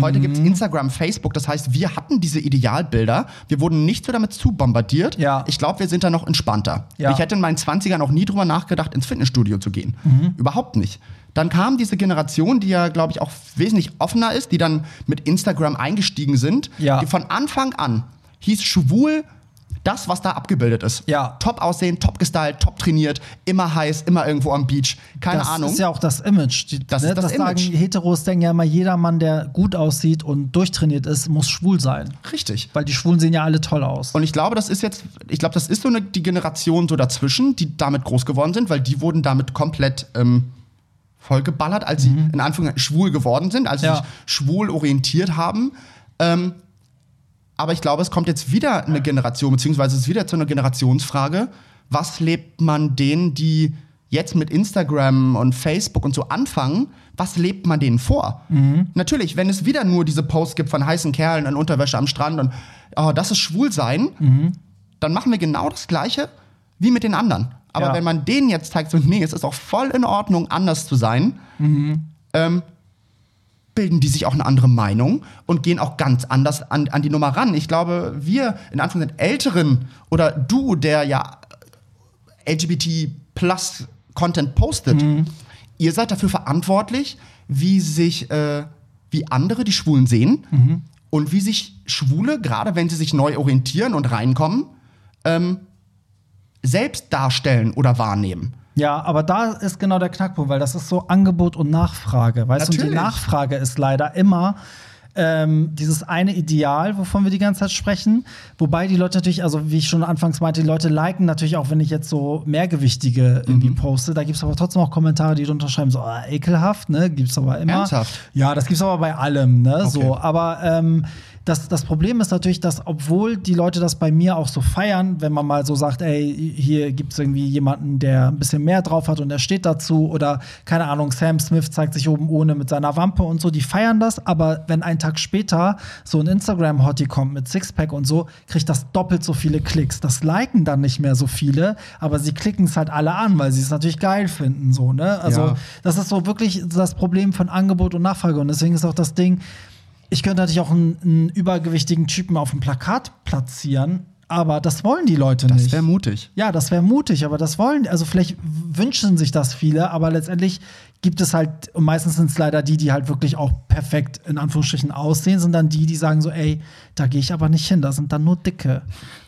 Heute gibt es Instagram, Facebook, das heißt, wir hatten diese Idealbilder, wir wurden nicht so damit zu bombardiert. Ja. Ich glaube, wir sind da noch entspannter. Ja. Ich hätte in meinen 20ern auch nie drüber nachgedacht, ins Fitnessstudio zu gehen. Überhaupt nicht. Dann kam diese Generation, die ja, glaube ich, auch wesentlich offener ist, die dann mit Instagram eingestiegen sind, Ja. die von Anfang an hieß schwul das, was da abgebildet ist. Ja. Top aussehen, top gestylt, top trainiert, immer heiß, immer irgendwo am Beach. Keine das Ahnung. ist ja auch das Image. Die, Das ne, das sagen Image. Heteros denken ja immer, jeder Mann, der gut aussieht und durchtrainiert ist, muss schwul sein. Richtig. Weil die Schwulen sehen ja alle toll aus. Und ich glaube, das ist jetzt, ich glaube, das ist so eine, die Generation so dazwischen, die damit groß geworden sind, weil die wurden damit komplett ähm, vollgeballert, als sie in Anführungszeichen schwul geworden sind, als sie Ja. sich schwul orientiert haben. Ähm, aber ich glaube, es kommt jetzt wieder eine Generation, beziehungsweise es ist wieder zu einer Generationsfrage. Was lebt man denen, die jetzt mit Instagram und Facebook und so anfangen, was lebt man denen vor? Natürlich, wenn es wieder nur diese Posts gibt von heißen Kerlen in Unterwäsche am Strand und oh, das ist schwul sein, dann machen wir genau das Gleiche wie mit den anderen. Aber Ja. wenn man denen jetzt zeigt, so, nee, es ist auch voll in Ordnung, anders zu sein, ähm, bilden die sich auch eine andere Meinung und gehen auch ganz anders an, an die Nummer ran. Ich glaube, wir in Anführungszeichen Älteren oder du, der ja LGBT plus Content postet, ihr seid dafür verantwortlich, wie sich, äh, wie andere die Schwulen sehen und wie sich Schwule, gerade wenn sie sich neu orientieren und reinkommen, ähm, selbst darstellen oder wahrnehmen. Ja, aber da ist genau der Knackpunkt, weil das ist so Angebot und Nachfrage. Weißt du, und die. Nachfrage ist leider immer ähm, dieses eine Ideal, wovon wir die ganze Zeit sprechen. Wobei die Leute natürlich, also wie ich schon anfangs meinte, die Leute liken natürlich auch, wenn ich jetzt so mehrgewichtige irgendwie Mhm. poste. Da gibt es aber trotzdem auch Kommentare, die drunter schreiben, so ah, ekelhaft, ne? Gibt's aber immer. Ernsthaft? Ja, das gibt's aber bei allem, ne? Okay. So, aber ähm, das, das Problem ist natürlich, dass obwohl die Leute das bei mir auch so feiern, wenn man mal so sagt, ey, hier gibt's irgendwie jemanden, der ein bisschen mehr drauf hat und der steht dazu oder keine Ahnung, Sam Smith zeigt sich oben ohne mit seiner Wampe und so, die feiern das, aber wenn ein Tag später so ein Instagram-Hottie kommt mit Sixpack und so, kriegt das doppelt so viele Klicks. Das liken dann nicht mehr so viele, aber sie klicken es halt alle an, weil sie es natürlich geil finden, so, ne? Also, Ja. das ist so wirklich das Problem von Angebot und Nachfrage. Und deswegen ist auch das Ding, ich könnte natürlich auch einen, einen übergewichtigen Typen auf dem Plakat platzieren, aber das wollen die Leute Das nicht. wäre mutig. Ja, das wäre mutig, aber das wollen, also vielleicht wünschen sich das viele, aber letztendlich gibt es halt, und meistens sind es leider die, die halt wirklich auch perfekt in Anführungsstrichen aussehen, sind dann die, die sagen so, ey, da gehe ich aber nicht hin, da sind dann nur Dicke.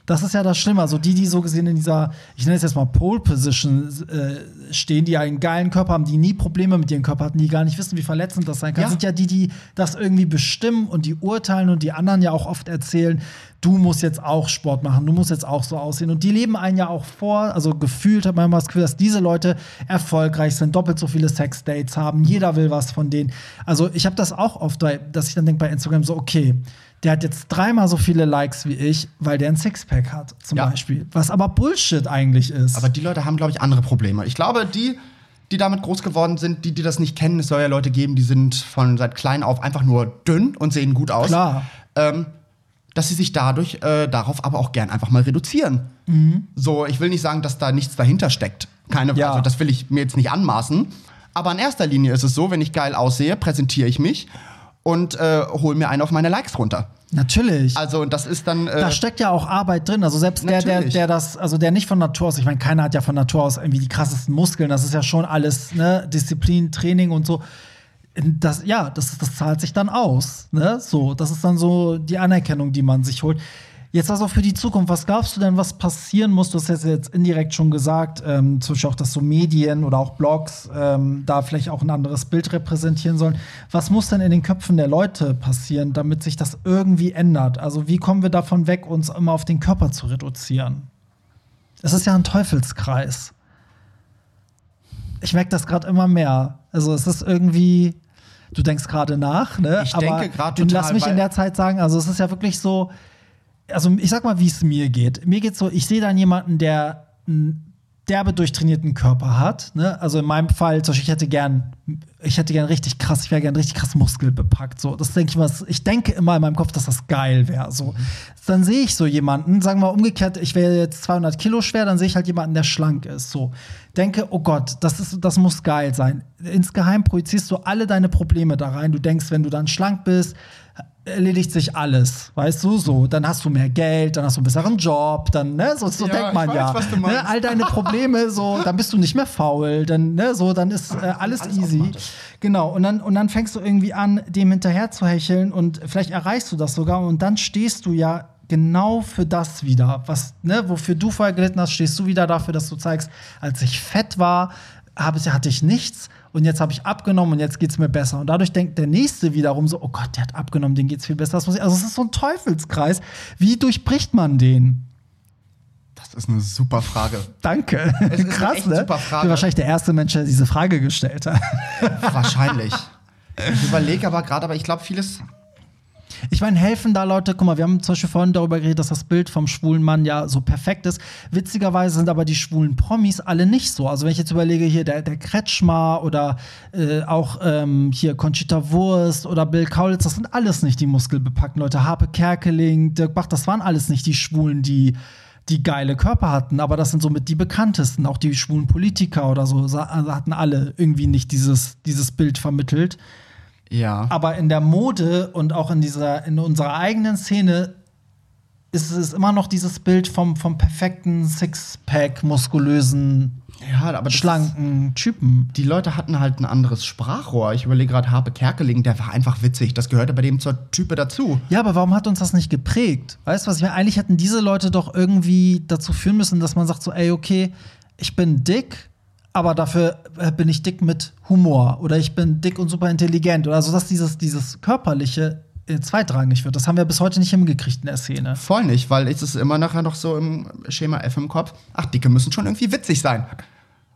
Das ist ja das Schlimme. Also die, die so gesehen in dieser, ich nenne es jetzt mal Pole Position äh, stehen, die einen geilen Körper haben, die nie Probleme mit ihrem Körper hatten, die gar nicht wissen, wie verletzend das sein kann, Ja. sind ja die, die das irgendwie bestimmen und die urteilen und die anderen ja auch oft erzählen, du musst jetzt auch Sport machen, du musst jetzt auch so aussehen. Und die leben einen ja auch vor, also gefühlt hat man immer das Gefühl, dass diese Leute erfolgreich sind, doppelt so viele Sexdates haben, jeder will was von denen. Also ich habe das auch oft, dass ich dann denke bei Instagram so, okay, der hat jetzt dreimal so viele Likes wie ich, weil der ein Sixpack hat, zum Ja. Beispiel. Was aber Bullshit eigentlich ist. Aber die Leute haben, glaube ich, andere Probleme. Ich glaube, die, die damit groß geworden sind, die, die das nicht kennen, es soll ja Leute geben, die sind von seit klein auf einfach nur dünn und sehen gut aus. Klar. Ähm, dass sie sich dadurch äh, darauf aber auch gern einfach mal reduzieren. So, ich will nicht sagen, dass da nichts dahinter steckt. Keine, Ja. also das will ich mir jetzt nicht anmaßen. Aber in erster Linie ist es so, wenn ich geil aussehe, präsentiere ich mich und äh, hole mir einen auf meine Likes runter. Natürlich. Also und das ist dann. Äh, da steckt ja auch Arbeit drin. Also selbst der, der, der das, also der nicht von Natur aus, ich meine, keiner hat ja von Natur aus irgendwie die krassesten Muskeln. Das ist ja schon alles, ne, Disziplin, Training und so. Das, ja, das, das zahlt sich dann aus. Ne? So, das ist dann so die Anerkennung, die man sich holt. Jetzt also für die Zukunft, was glaubst du denn, was passieren muss? Du hast jetzt, jetzt indirekt schon gesagt, ähm, zum Beispiel auch, dass so Medien oder auch Blogs ähm, da vielleicht auch ein anderes Bild repräsentieren sollen. Was muss denn in den Köpfen der Leute passieren, damit sich das irgendwie ändert? Also wie kommen wir davon weg, uns immer auf den Körper zu reduzieren? Es ist ja ein Teufelskreis. Ich merke das gerade immer mehr. Also es ist irgendwie, du denkst gerade nach, ne? Ich denke grad du Lass total, mich in der Zeit sagen, also es ist ja wirklich so, also ich sag mal, wie es mir geht. Mir geht's so, ich sehe dann jemanden, der einen derbe durchtrainierten Körper hat. Ne? Also in meinem Fall, zum Beispiel, ich hätte gern, ich hätte gern richtig krass, ich wäre gern richtig krass muskelbepackt. So, das denke ich mal, ich denke immer in meinem Kopf, dass das geil wäre. So, dann sehe ich so jemanden, sagen wir mal umgekehrt, ich wäre jetzt 200 Kilo schwer, dann sehe ich halt jemanden, der schlank ist. So, denke, oh Gott, das ist, das muss geil sein. Insgeheim projizierst du alle deine Probleme da rein. Du denkst, wenn du dann schlank bist, erledigt sich alles, weißt du, so, dann hast du mehr Geld, dann hast du einen besseren Job, dann, ne, so, so Ja, denkt man weiß, ja. Ne, all deine Probleme, so, dann bist du nicht mehr faul, dann, ne, so, dann ist äh, alles, Alles easy. Genau, und dann, und dann fängst du irgendwie an, dem hinterher zu hecheln und vielleicht erreichst du das sogar und dann stehst du ja genau für das wieder, was, ne, wofür du vorher gelitten hast, stehst du wieder dafür, dass du zeigst, als ich fett war, hatte ich nichts und jetzt habe ich abgenommen und jetzt geht's mir besser. Und dadurch denkt der Nächste wiederum so, oh Gott, der hat abgenommen, den geht's viel besser. Ich, also es ist so ein Teufelskreis. Wie durchbricht man den? das ist eine super Frage. Danke. Es *laughs* Krass, ne? super Ich Frage. bin wahrscheinlich der erste Mensch, der diese Frage gestellt hat. Wahrscheinlich. Ich überlege aber gerade, aber ich glaube, vieles. Ich meine, helfen da Leute, guck mal, wir haben zum Beispiel vorhin darüber geredet, dass das Bild vom schwulen Mann ja so perfekt ist. Witzigerweise sind aber die schwulen Promis alle nicht so. Also wenn ich jetzt überlege, hier der, der Kretschmer oder äh, auch ähm, hier Conchita Wurst oder Bill Kaulitz, das sind alles nicht die muskelbepackten Leute. Harpe Kerkeling, Dirk Bach, das waren alles nicht die Schwulen, die die geile Körper hatten, aber das sind somit die bekanntesten. Auch die schwulen Politiker oder so hatten alle irgendwie nicht dieses, dieses Bild vermittelt. Ja. Aber in der Mode und auch in dieser, in unserer eigenen Szene ist es immer noch dieses Bild vom, vom perfekten Sixpack, muskulösen, ja, aber schlanken Typen. die Leute hatten halt ein anderes Sprachrohr. Ich überlege gerade, Harpe Kerkeling, der war einfach witzig. Das gehörte bei dem zur Type dazu. Ja, aber warum hat uns das nicht geprägt? Weißt du, was ich meine? Eigentlich hätten diese Leute doch irgendwie dazu führen müssen, dass man sagt so, ey, okay, ich bin dick, aber dafür äh, bin ich dick mit Humor oder ich bin dick und super intelligent oder so, dass dieses, dieses körperliche äh, zweitrangig wird. Das haben wir bis heute nicht hingekriegt in der Szene. Voll nicht, weil es ist immer nachher noch so im Schema F im Kopf. Ach, Dicke müssen schon irgendwie witzig sein.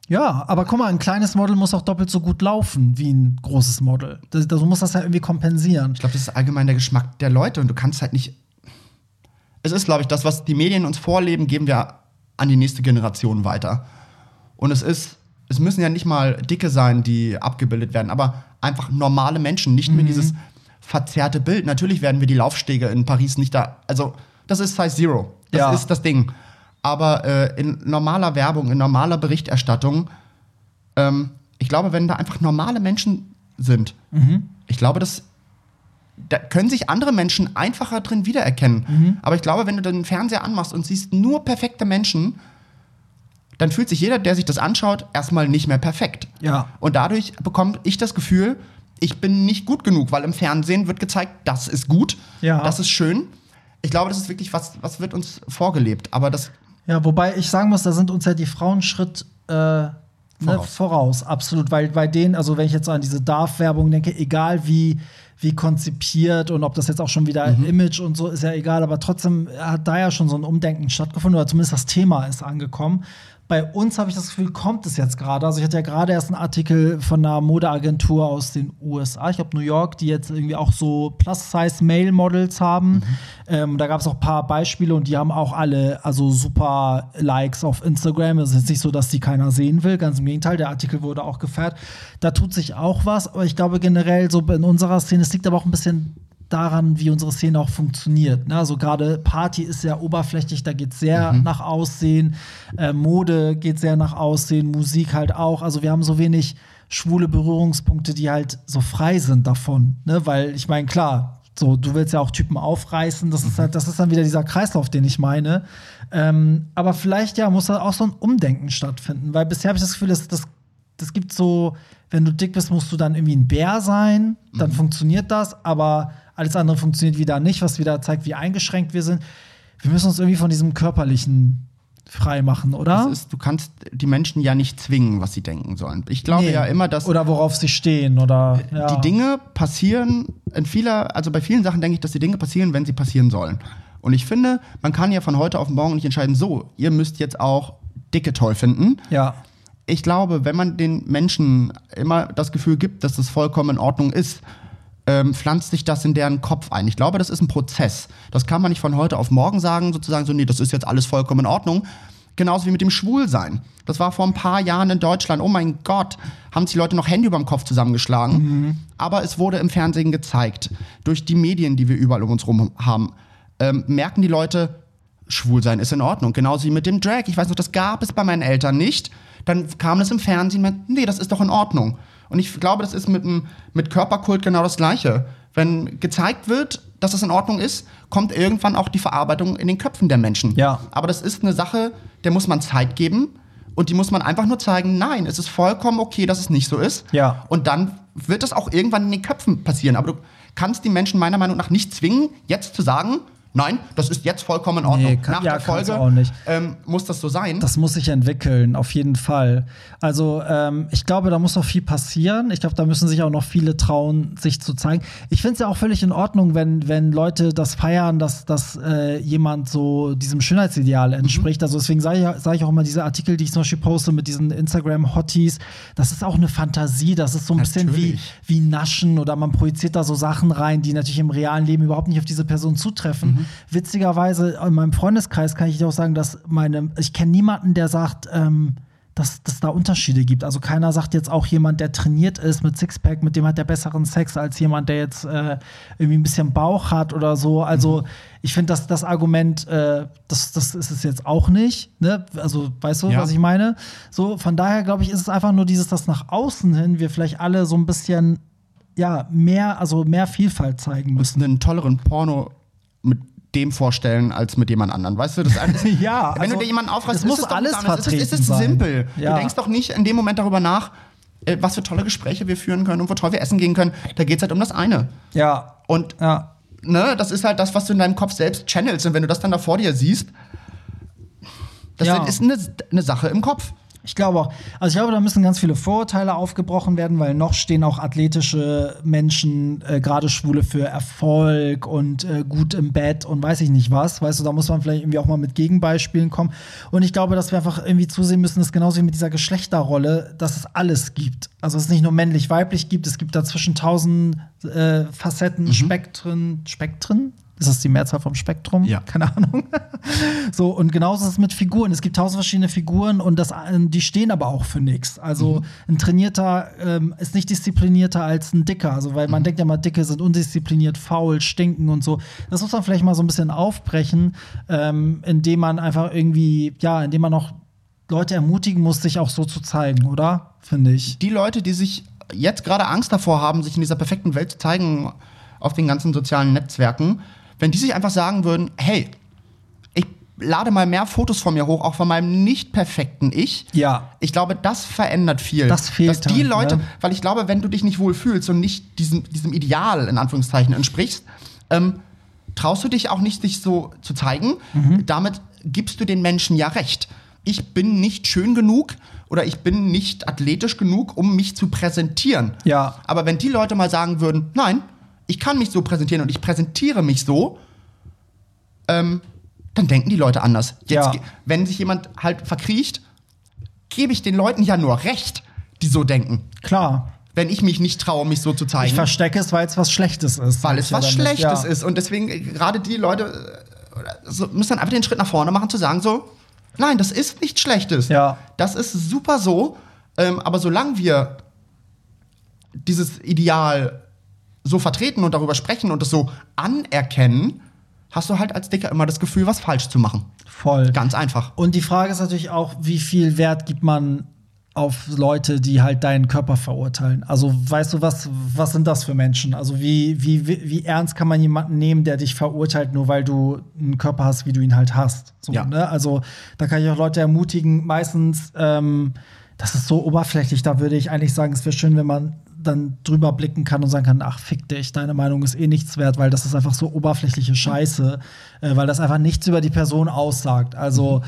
Ja, aber guck mal, ein kleines Model muss auch doppelt so gut laufen wie ein großes Model. Das, das, du musst das ja irgendwie kompensieren. Ich glaube, das ist allgemein der Geschmack der Leute und du kannst halt nicht. Es ist, glaube ich, das, was die Medien uns vorleben, geben wir an die nächste Generation weiter. Und es ist, es müssen ja nicht mal Dicke sein, die abgebildet werden, aber einfach normale Menschen, nicht mehr dieses verzerrte Bild. Natürlich werden wir die Laufstege in Paris nicht da. Also, das ist Size Zero. Das Ja. ist das Ding. Aber äh, in normaler Werbung, in normaler Berichterstattung, ähm, ich glaube, wenn da einfach normale Menschen sind, ich glaube, das da können sich andere Menschen einfacher drin wiedererkennen. Aber ich glaube, wenn du den Fernseher anmachst und siehst nur perfekte Menschen, dann fühlt sich jeder, der sich das anschaut, erstmal nicht mehr perfekt. Ja. Und dadurch bekomme ich das Gefühl, ich bin nicht gut genug, weil im Fernsehen wird gezeigt, das ist gut, Ja. das ist schön. Ich glaube, das ist wirklich was, was wird uns vorgelebt. Aber das Ja, wobei ich sagen muss, da sind uns ja die Frauen Schritt äh, voraus. Ne, Voraus. absolut. Weil bei denen, also wenn ich jetzt so an diese Darf-Werbung denke, egal wie, wie konzipiert und ob das jetzt auch schon wieder Image und so ist ja egal, aber trotzdem hat da ja schon so ein Umdenken stattgefunden oder zumindest das Thema ist angekommen. Bei uns habe ich das Gefühl, kommt es jetzt gerade. Also ich hatte ja gerade erst einen Artikel von einer Modeagentur aus den USA, ich glaube New York, die jetzt irgendwie auch so Plus-Size-Male-Models haben. Ähm, da gab es auch ein paar Beispiele und die haben auch alle also super Likes auf Instagram. Es ist jetzt nicht so, dass die keiner sehen will, ganz im Gegenteil. Der Artikel wurde auch gefeiert. Da tut sich auch was, aber ich glaube generell so in unserer Szene, es liegt aber auch ein bisschen daran, wie unsere Szene auch funktioniert. Ne? Also gerade Party ist sehr oberflächlich, da geht sehr nach Aussehen, äh, Mode geht sehr nach Aussehen, Musik halt auch. Also wir haben so wenig schwule Berührungspunkte, die halt so frei sind davon. Ne? Weil ich meine, klar, so, du willst ja auch Typen aufreißen, das ist halt, das ist dann wieder dieser Kreislauf, den ich meine. Ähm, aber vielleicht ja muss da auch so ein Umdenken stattfinden, weil bisher habe ich das Gefühl, dass das das gibt so, wenn du dick bist, musst du dann irgendwie ein Bär sein, dann funktioniert das, aber alles andere funktioniert wieder nicht, was wieder zeigt, wie eingeschränkt wir sind. Wir müssen uns irgendwie von diesem körperlichen frei machen, oder? Ist, du kannst die Menschen ja nicht zwingen, was sie denken sollen. Ich glaube Nee. ja immer, dass oder worauf sie stehen oder ja. die Dinge passieren in vieler, also bei vielen Sachen denke ich, dass die Dinge passieren, wenn sie passieren sollen. Und ich finde, man kann ja von heute auf morgen nicht entscheiden, so, ihr müsst jetzt auch Dicke toll finden. Ja. Ich glaube, wenn man den Menschen immer das Gefühl gibt, dass das vollkommen in Ordnung ist, ähm, pflanzt sich das in deren Kopf ein. Ich glaube, das ist ein Prozess. Das kann man nicht von heute auf morgen sagen, sozusagen so, nee, das ist jetzt alles vollkommen in Ordnung. Genauso wie mit dem Schwulsein. Das war vor ein paar Jahren in Deutschland. Oh mein Gott, haben sich die Leute noch Hände über dem Kopf zusammengeschlagen. Aber es wurde im Fernsehen gezeigt. Durch die Medien, die wir überall um uns rum haben, ähm, merken die Leute, Schwulsein ist in Ordnung. Genauso wie mit dem Drag. Ich weiß noch, das gab es bei meinen Eltern nicht. Dann kam es im Fernsehen, nee, das ist doch in Ordnung. Und ich glaube, das ist mit, mit Körperkult genau das Gleiche. Wenn gezeigt wird, dass es in Ordnung ist, kommt irgendwann auch die Verarbeitung in den Köpfen der Menschen. Ja. Aber das ist eine Sache, der muss man Zeit geben und die muss man einfach nur zeigen, nein, es ist vollkommen okay, dass es nicht so ist. Ja. Und dann wird das auch irgendwann in den Köpfen passieren. Aber du kannst die Menschen meiner Meinung nach nicht zwingen, jetzt zu sagen, nein, das ist jetzt vollkommen in Ordnung. Nee, kann- Nach ja, der Folge auch nicht. Ähm, muss das so sein. Das muss sich entwickeln, auf jeden Fall. Also ähm, ich glaube, da muss noch viel passieren. Ich glaube, da müssen sich auch noch viele trauen, sich zu zeigen. Ich finde es ja auch völlig in Ordnung, wenn, wenn Leute das feiern, dass, dass äh, jemand so diesem Schönheitsideal entspricht. Also deswegen sage ich, sag ich auch immer diese Artikel, die ich zum Beispiel poste mit diesen Instagram-Hotties, das ist auch eine Fantasie, das ist so ein bisschen wie, Natürlich. wie Naschen oder man projiziert da so Sachen rein, die natürlich im realen Leben überhaupt nicht auf diese Person zutreffen. Mhm. Witzigerweise, in meinem Freundeskreis kann ich auch sagen, dass meine, ich kenne niemanden, der sagt, ähm, dass es da Unterschiede gibt. Also keiner sagt jetzt auch jemand, der trainiert ist mit Sixpack, mit dem hat der besseren Sex als jemand, der jetzt äh, irgendwie ein bisschen Bauch hat oder so. Also Mhm. ich finde, dass das Argument, äh, das, das ist es jetzt auch nicht. Ne? Also weißt du, Ja. was ich meine? So, von daher glaube ich, ist es einfach nur dieses, dass nach außen hin wir vielleicht alle so ein bisschen ja, mehr, also mehr Vielfalt zeigen müssen. einen tolleren Porno mit dem vorstellen als mit jemand anderen. Weißt du, das ist, *laughs* Ja, wenn also, du dir jemanden aufreißt, muss ist es doch alles. Es ist, es ist sein. simpel. Ja. Du denkst doch nicht in dem Moment darüber nach, äh, was für tolle Gespräche wir führen können und wo toll wir essen gehen können. Da geht es halt um das eine. Ja, Und ja. ne, das ist halt das, was du in deinem Kopf selbst channelst. Und wenn du das dann da vor dir siehst, das Ja. ist eine, eine Sache im Kopf. Ich glaube auch. Also ich glaube, da müssen ganz viele Vorurteile aufgebrochen werden, weil noch stehen auch athletische Menschen, äh, gerade Schwule, für Erfolg und äh, gut im Bett und weiß ich nicht was. Weißt du, da muss man vielleicht irgendwie auch mal mit Gegenbeispielen kommen. Und ich glaube, dass wir einfach irgendwie zusehen müssen, dass genauso wie mit dieser Geschlechterrolle, dass es alles gibt. Also es nicht nur männlich-weiblich gibt, es gibt dazwischen tausend äh, Facetten, Spektren, Spektren? Ist das die Mehrzahl vom Spektrum? Ja. Keine Ahnung. *laughs* So, und genauso ist es mit Figuren. Es gibt tausend verschiedene Figuren und das, ähm, die stehen aber auch für nichts. Also ein Trainierter ähm, ist nicht disziplinierter als ein Dicker. Also, weil man denkt ja mal, Dicke sind undiszipliniert, faul, stinken und so. Das muss man vielleicht mal so ein bisschen aufbrechen, ähm, indem man einfach irgendwie, ja, indem man auch Leute ermutigen muss, sich auch so zu zeigen, oder? Finde ich. die Leute, die sich jetzt gerade Angst davor haben, sich in dieser perfekten Welt zu zeigen auf den ganzen sozialen Netzwerken, wenn die sich einfach sagen würden, hey, ich lade mal mehr Fotos von mir hoch, auch von meinem nicht perfekten Ich. Ja. Ich glaube, das verändert viel. Das fehlt Dass die halt, Leute, ne? weil ich glaube, wenn du dich nicht wohl fühlst und nicht diesem, diesem Ideal in Anführungszeichen entsprichst, ähm, traust du dich auch nicht, dich so zu zeigen. Mhm. Damit gibst du den Menschen ja recht. Ich bin nicht schön genug oder ich bin nicht athletisch genug, um mich zu präsentieren. Ja. Aber wenn die Leute mal sagen würden, nein, ich kann mich so präsentieren und ich präsentiere mich so, ähm, dann denken die Leute anders. Jetzt, Ja. wenn sich jemand halt verkriecht, gebe ich den Leuten ja nur recht, die so denken. Klar. Wenn ich mich nicht traue, mich so zu Ich zeigen. verstecke es, weil es was Schlechtes ist. weil es ich ja was. Schlechtes ja. ist. Und deswegen, äh, gerade die Leute äh, so, müssen dann einfach den Schritt nach vorne machen, zu sagen so, nein, das ist nichts Schlechtes. Ja. Das ist super so. Ähm, aber solange wir dieses Ideal so vertreten und darüber sprechen und es so anerkennen, hast du halt als Dicker immer das Gefühl, was falsch zu machen. Voll. Ganz einfach. Und die Frage ist natürlich auch, wie viel Wert gibt man auf Leute, die halt deinen Körper verurteilen? Also weißt du, was, was sind das für Menschen? Also wie, wie, wie, wie ernst kann man jemanden nehmen, der dich verurteilt, nur weil du einen Körper hast, wie du ihn halt hast? So, Ja. ne? Also da kann ich auch Leute ermutigen, meistens, ähm, das ist so oberflächlich, da würde ich eigentlich sagen, es wäre schön, wenn man dann drüber blicken kann und sagen kann, ach, fick dich, deine Meinung ist eh nichts wert, weil das ist einfach so oberflächliche Scheiße, äh, weil das einfach nichts über die Person aussagt. Also,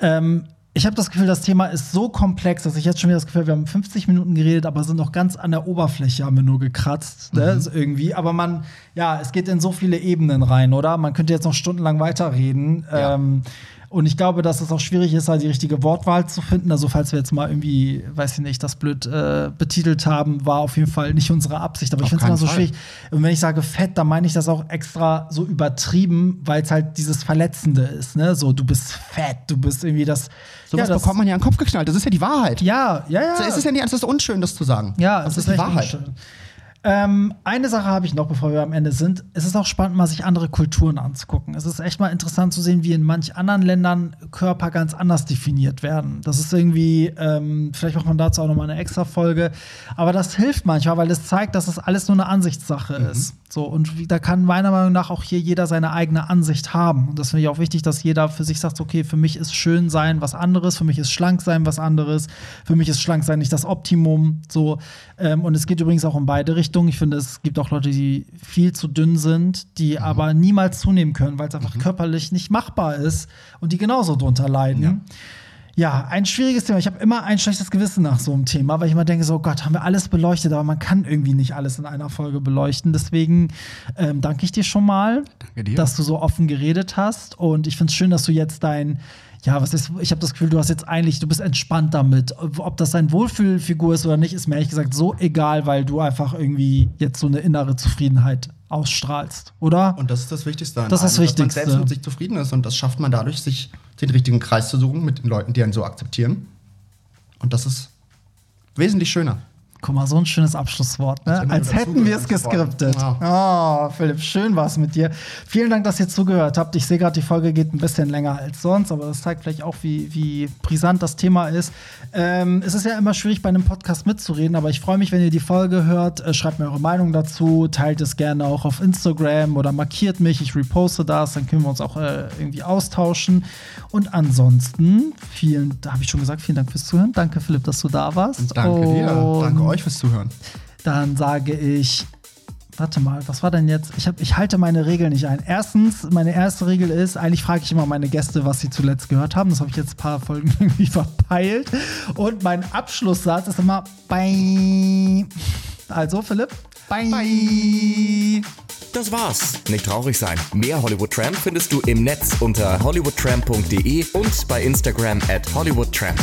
ähm, ich habe das Gefühl, das Thema ist so komplex, dass ich jetzt schon wieder das Gefühl habe, wir haben 50 Minuten geredet, aber sind noch ganz an der Oberfläche, haben wir nur gekratzt, ne, so irgendwie. Aber man, ja, es geht in so viele Ebenen rein, oder? Man könnte jetzt noch stundenlang weiterreden. Ja. Ähm, und ich glaube, dass es auch schwierig ist, da die richtige Wortwahl zu finden. Also, falls wir jetzt mal irgendwie, weiß ich nicht, das blöd äh, betitelt haben, war auf jeden Fall nicht unsere Absicht. Aber ich Auf finde es immer so Fall. schwierig. Und wenn ich sage fett, dann meine ich das auch extra so übertrieben, weil es halt dieses Verletzende ist. Ne? So, du bist fett, du bist irgendwie das. Sowas ja, das, bekommt man ja in den Kopf geknallt. Das ist ja die Wahrheit. Ja, ja, ja. Es ist ja nicht, es ist unschön, das zu sagen. Ja, das es ist die echt Wahrheit. unschön. Ähm, eine Sache habe ich noch, bevor wir am Ende sind. Es ist auch spannend, mal sich andere Kulturen anzugucken. Es ist echt mal interessant zu sehen, wie in manch anderen Ländern Körper ganz anders definiert werden. Das ist irgendwie, ähm, vielleicht macht man dazu auch noch mal eine extra Folge. Aber das hilft manchmal, weil es zeigt, dass es alles nur eine Ansichtssache ist. So, und da kann meiner Meinung nach auch hier jeder seine eigene Ansicht haben. Und das finde ich auch wichtig, dass jeder für sich sagt, okay, für mich ist schön sein was anderes, für mich ist schlank sein was anderes, für mich ist schlank sein nicht das Optimum. So, ähm, und es geht übrigens auch in beide Richtungen. Ich finde, es gibt auch Leute, die viel zu dünn sind, die aber niemals zunehmen können, weil es einfach körperlich nicht machbar ist und die genauso drunter leiden. Ja, ein schwieriges Thema. Ich habe immer ein schlechtes Gewissen nach so einem Thema, weil ich immer denke, so Gott, haben wir alles beleuchtet, aber man kann irgendwie nicht alles in einer Folge beleuchten. Deswegen ähm, danke ich dir schon mal, dir. dass du so offen geredet hast. Und ich finde es schön, dass du jetzt dein, ja, was ist, ich habe das Gefühl, du hast jetzt eigentlich, du bist entspannt damit. Ob das deine Wohlfühlfigur ist oder nicht, ist mir ehrlich gesagt so egal, weil du einfach irgendwie jetzt so eine innere Zufriedenheit ausstrahlst, oder? Und das ist das Wichtigste. Das ist das allem, Dass man Wichtigste. selbst mit sich zufrieden ist. Und das schafft man dadurch, sich den richtigen Kreis zu suchen mit den Leuten, die einen so akzeptieren. Und das ist wesentlich schöner. Guck mal, so ein schönes Abschlusswort, ne? Als hätten wir es geskriptet. zu Oh, Philipp, schön war's mit dir. Vielen Dank, dass ihr zugehört habt. Ich sehe gerade, die Folge geht ein bisschen länger als sonst, aber das zeigt vielleicht auch, wie, wie brisant das Thema ist. Ähm, es ist ja immer schwierig, bei einem Podcast mitzureden, aber ich freue mich, wenn ihr die Folge hört. Äh, schreibt mir eure Meinung dazu, teilt es gerne auch auf Instagram oder markiert mich. Ich reposte das, dann können wir uns auch äh, irgendwie austauschen. Und ansonsten, vielen, da habe ich schon gesagt, vielen Dank fürs Zuhören. Danke, Philipp, dass du da warst. Danke dir. Und Danke euch fürs Zuhören. dann sage ich, warte mal, was war denn jetzt? Ich, hab, ich halte meine Regel nicht ein. Erstens, meine erste Regel ist, eigentlich frage ich immer meine Gäste, was sie zuletzt gehört haben. Das habe ich jetzt ein paar Folgen *laughs* irgendwie verpeilt. Und mein Abschlusssatz ist immer bei. Also, Philipp, bye. Bye. Das war's. Nicht traurig sein. Mehr Hollywood Tramp findest du im Netz unter hollywoodtramp.de und bei Instagram at hollywoodtramp.